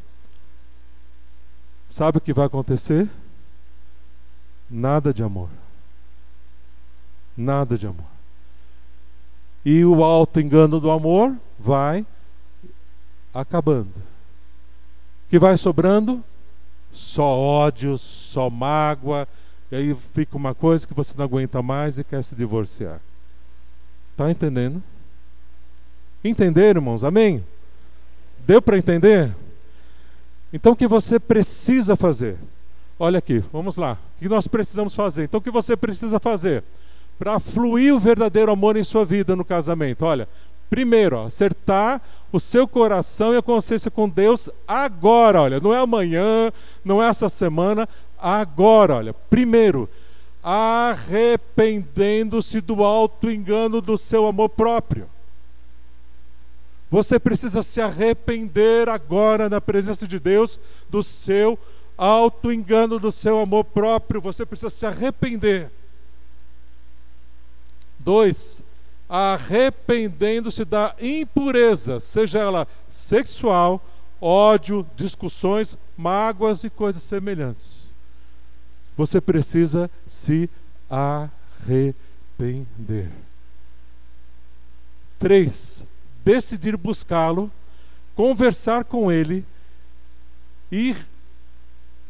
Speaker 1: Sabe o que vai acontecer? Nada de amor. Nada de amor. E o alto engano do amor vai acabando. Que vai sobrando só ódio, só mágoa, e aí fica uma coisa que você não aguenta mais e quer se divorciar. Está entendendo? Entenderam, irmãos? Amém? Deu para entender? Então o que você precisa fazer? Olha aqui, vamos lá. O que nós precisamos fazer? Então o que você precisa fazer para fluir o verdadeiro amor em sua vida no casamento? Olha, primeiro, ó, acertar o seu coração e a consciência com Deus agora, olha, não é amanhã, não é essa semana, agora, olha. Primeiro, arrependendo-se do alto engano do seu amor próprio. Você precisa se arrepender agora na presença de Deus do seu alto engano do seu amor próprio. Você precisa se arrepender. Dois, arrependendo-se da impureza, seja ela sexual, ódio, discussões, mágoas e coisas semelhantes. Você precisa se arrepender. Três, decidir buscá-lo, conversar com ele e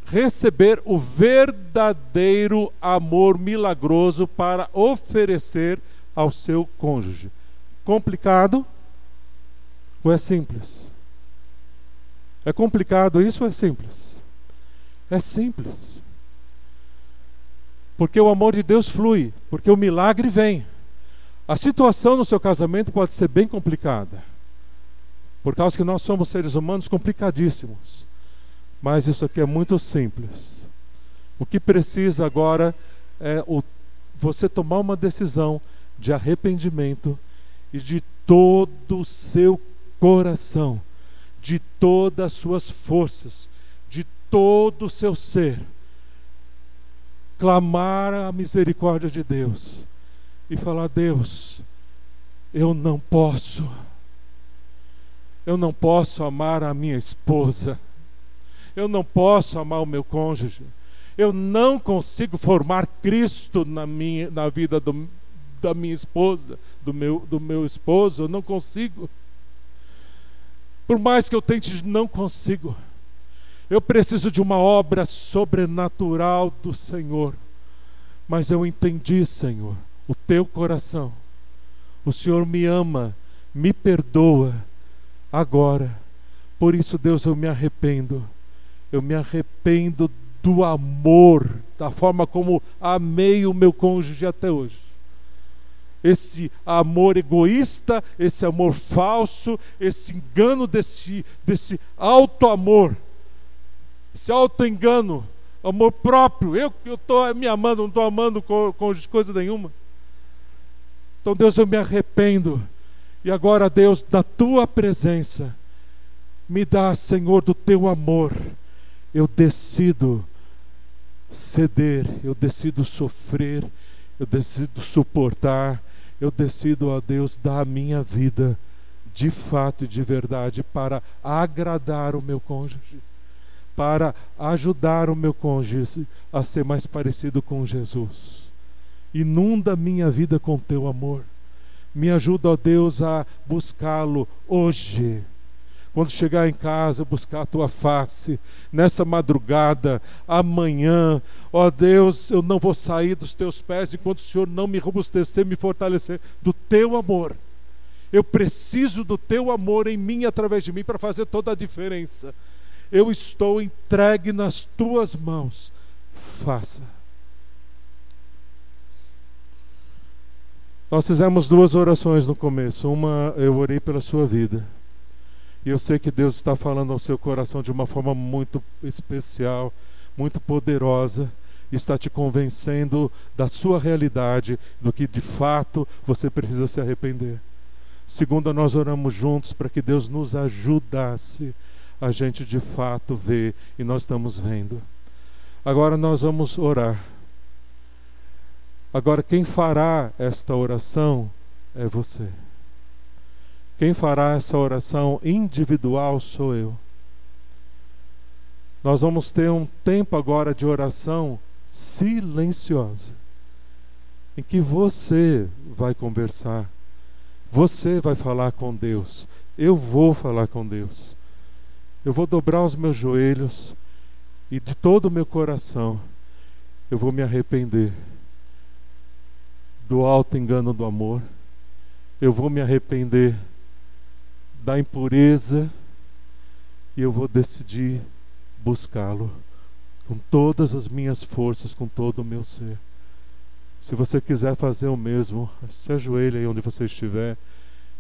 Speaker 1: receber o verdadeiro amor milagroso para oferecer ao seu cônjuge. Complicado ou é simples? É complicado isso ou é simples? É simples. Porque o amor de Deus flui, porque o milagre vem. A situação no seu casamento pode ser bem complicada, por causa que nós somos seres humanos complicadíssimos. Mas isso aqui é muito simples. O que precisa agora é o, você tomar uma decisão de arrependimento e de todo o seu coração, de todas as suas forças, de todo o seu ser, clamar a misericórdia de Deus e falar: Deus, eu não posso, eu não posso amar a minha esposa, eu não posso amar o meu cônjuge, eu não consigo formar Cristo na, minha, na vida do, da minha esposa, do meu, do meu esposo, eu não consigo. Por mais que eu tente, não consigo. Eu preciso de uma obra sobrenatural do Senhor. Mas eu entendi, Senhor, o teu coração. O Senhor me ama, me perdoa agora. Por isso, Deus, eu me arrependo. Eu me arrependo do amor, da forma como amei o meu cônjuge até hoje. Esse amor egoísta, esse amor falso, esse engano desse, desse auto-amor, esse auto-engano, amor próprio. Eu estou me amando, não estou amando cônjuge coisa nenhuma. Então, Deus, eu me arrependo. E agora, Deus, da tua presença, me dá, Senhor, do teu amor. Eu decido ceder, eu decido sofrer, eu decido suportar, eu decido a Deus dar a minha vida de fato e de verdade para agradar o meu cônjuge, para ajudar o meu cônjuge a ser mais parecido com Jesus. Inunda minha vida com teu amor. Me ajuda, ó Deus, a buscá-lo hoje. Quando chegar em casa, buscar a tua face, nessa madrugada, amanhã, ó Deus, eu não vou sair dos teus pés enquanto o Senhor não me robustecer, me fortalecer do teu amor. Eu preciso do teu amor em mim, através de mim, para fazer toda a diferença. Eu estou entregue nas tuas mãos. Faça. Nós fizemos duas orações no começo. Uma eu orei pela sua vida. E eu sei que Deus está falando ao seu coração de uma forma muito especial, muito poderosa. está te convencendo da sua realidade, do que de fato você precisa se arrepender. Segunda, nós oramos juntos para que Deus nos ajudasse a gente de fato ver e nós estamos vendo. Agora nós vamos orar. Agora quem fará esta oração é você. Quem fará essa oração individual sou eu. Nós vamos ter um tempo agora de oração silenciosa, em que você vai conversar, você vai falar com Deus, eu vou falar com Deus. Eu vou dobrar os meus joelhos e de todo o meu coração eu vou me arrepender do alto engano do amor, eu vou me arrepender da impureza e eu vou decidir buscá-lo com todas as minhas forças, com todo o meu ser. Se você quiser fazer o mesmo, se ajoelhe aí onde você estiver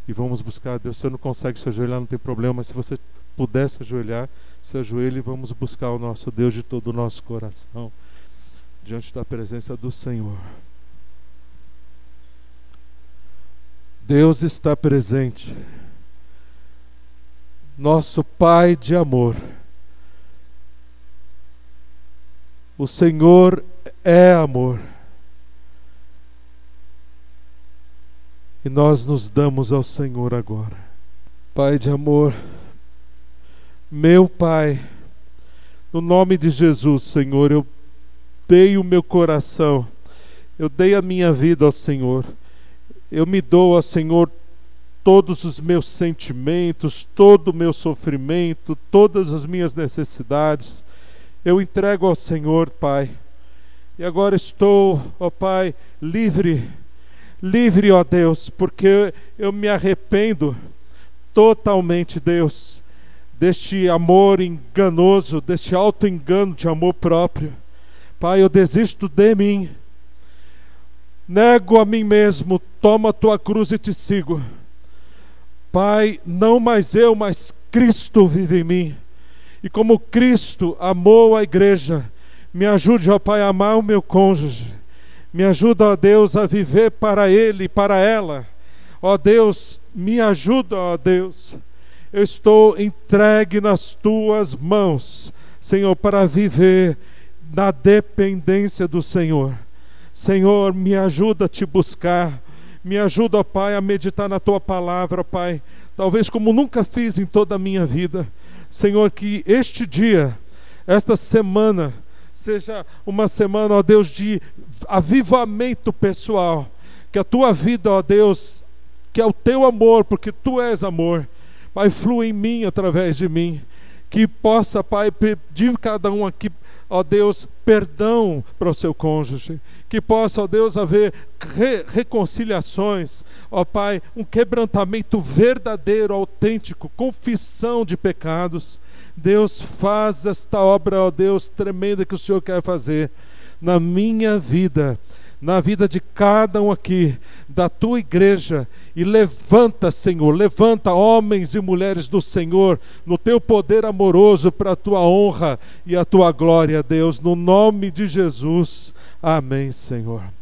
Speaker 1: e vamos buscar Deus. Se você não consegue se ajoelhar, não tem problema, mas se você puder se ajoelhar, se ajoelhe e vamos buscar o nosso Deus de todo o nosso coração, diante da presença do Senhor. Deus está presente, nosso Pai de amor. O Senhor é amor. E nós nos damos ao Senhor agora. Pai de amor, meu Pai, no nome de Jesus, Senhor, eu dei o meu coração, eu dei a minha vida ao Senhor, eu me dou ao Senhor todos os meus sentimentos, todo o meu sofrimento, todas as minhas necessidades. Eu entrego ao Senhor, Pai. E agora estou, ó Pai, livre, livre, ó Deus, porque eu me arrependo totalmente, Deus, deste amor enganoso, deste alto engano de amor próprio. Pai, eu desisto de mim. Nego a mim mesmo, toma a tua cruz e te sigo. Pai, não mais eu, mas Cristo vive em mim. E como Cristo amou a igreja, me ajude, ó Pai, a amar o meu cônjuge. Me ajuda, ó Deus, a viver para ele e para ela. Ó Deus, me ajuda, ó Deus. Eu estou entregue nas tuas mãos, Senhor, para viver na dependência do Senhor. Senhor, me ajuda a te buscar. Me ajuda, ó Pai, a meditar na tua palavra, ó Pai. Talvez como nunca fiz em toda a minha vida. Senhor, que este dia, esta semana, seja uma semana, ó Deus, de avivamento pessoal. Que a tua vida, ó Deus, que é o teu amor, porque tu és amor, Pai, flua em mim através de mim. Que possa, Pai, pedir cada um aqui ó Deus, perdão para o seu cônjuge, que possa, ó Deus, haver re reconciliações, ó Pai, um quebrantamento verdadeiro, autêntico, confissão de pecados. Deus, faz esta obra, ó Deus, tremenda que o Senhor quer fazer na minha vida na vida de cada um aqui, da tua igreja, e levanta, Senhor, levanta homens e mulheres do Senhor, no teu poder amoroso, para a tua honra e a tua glória, Deus, no nome de Jesus. Amém, Senhor.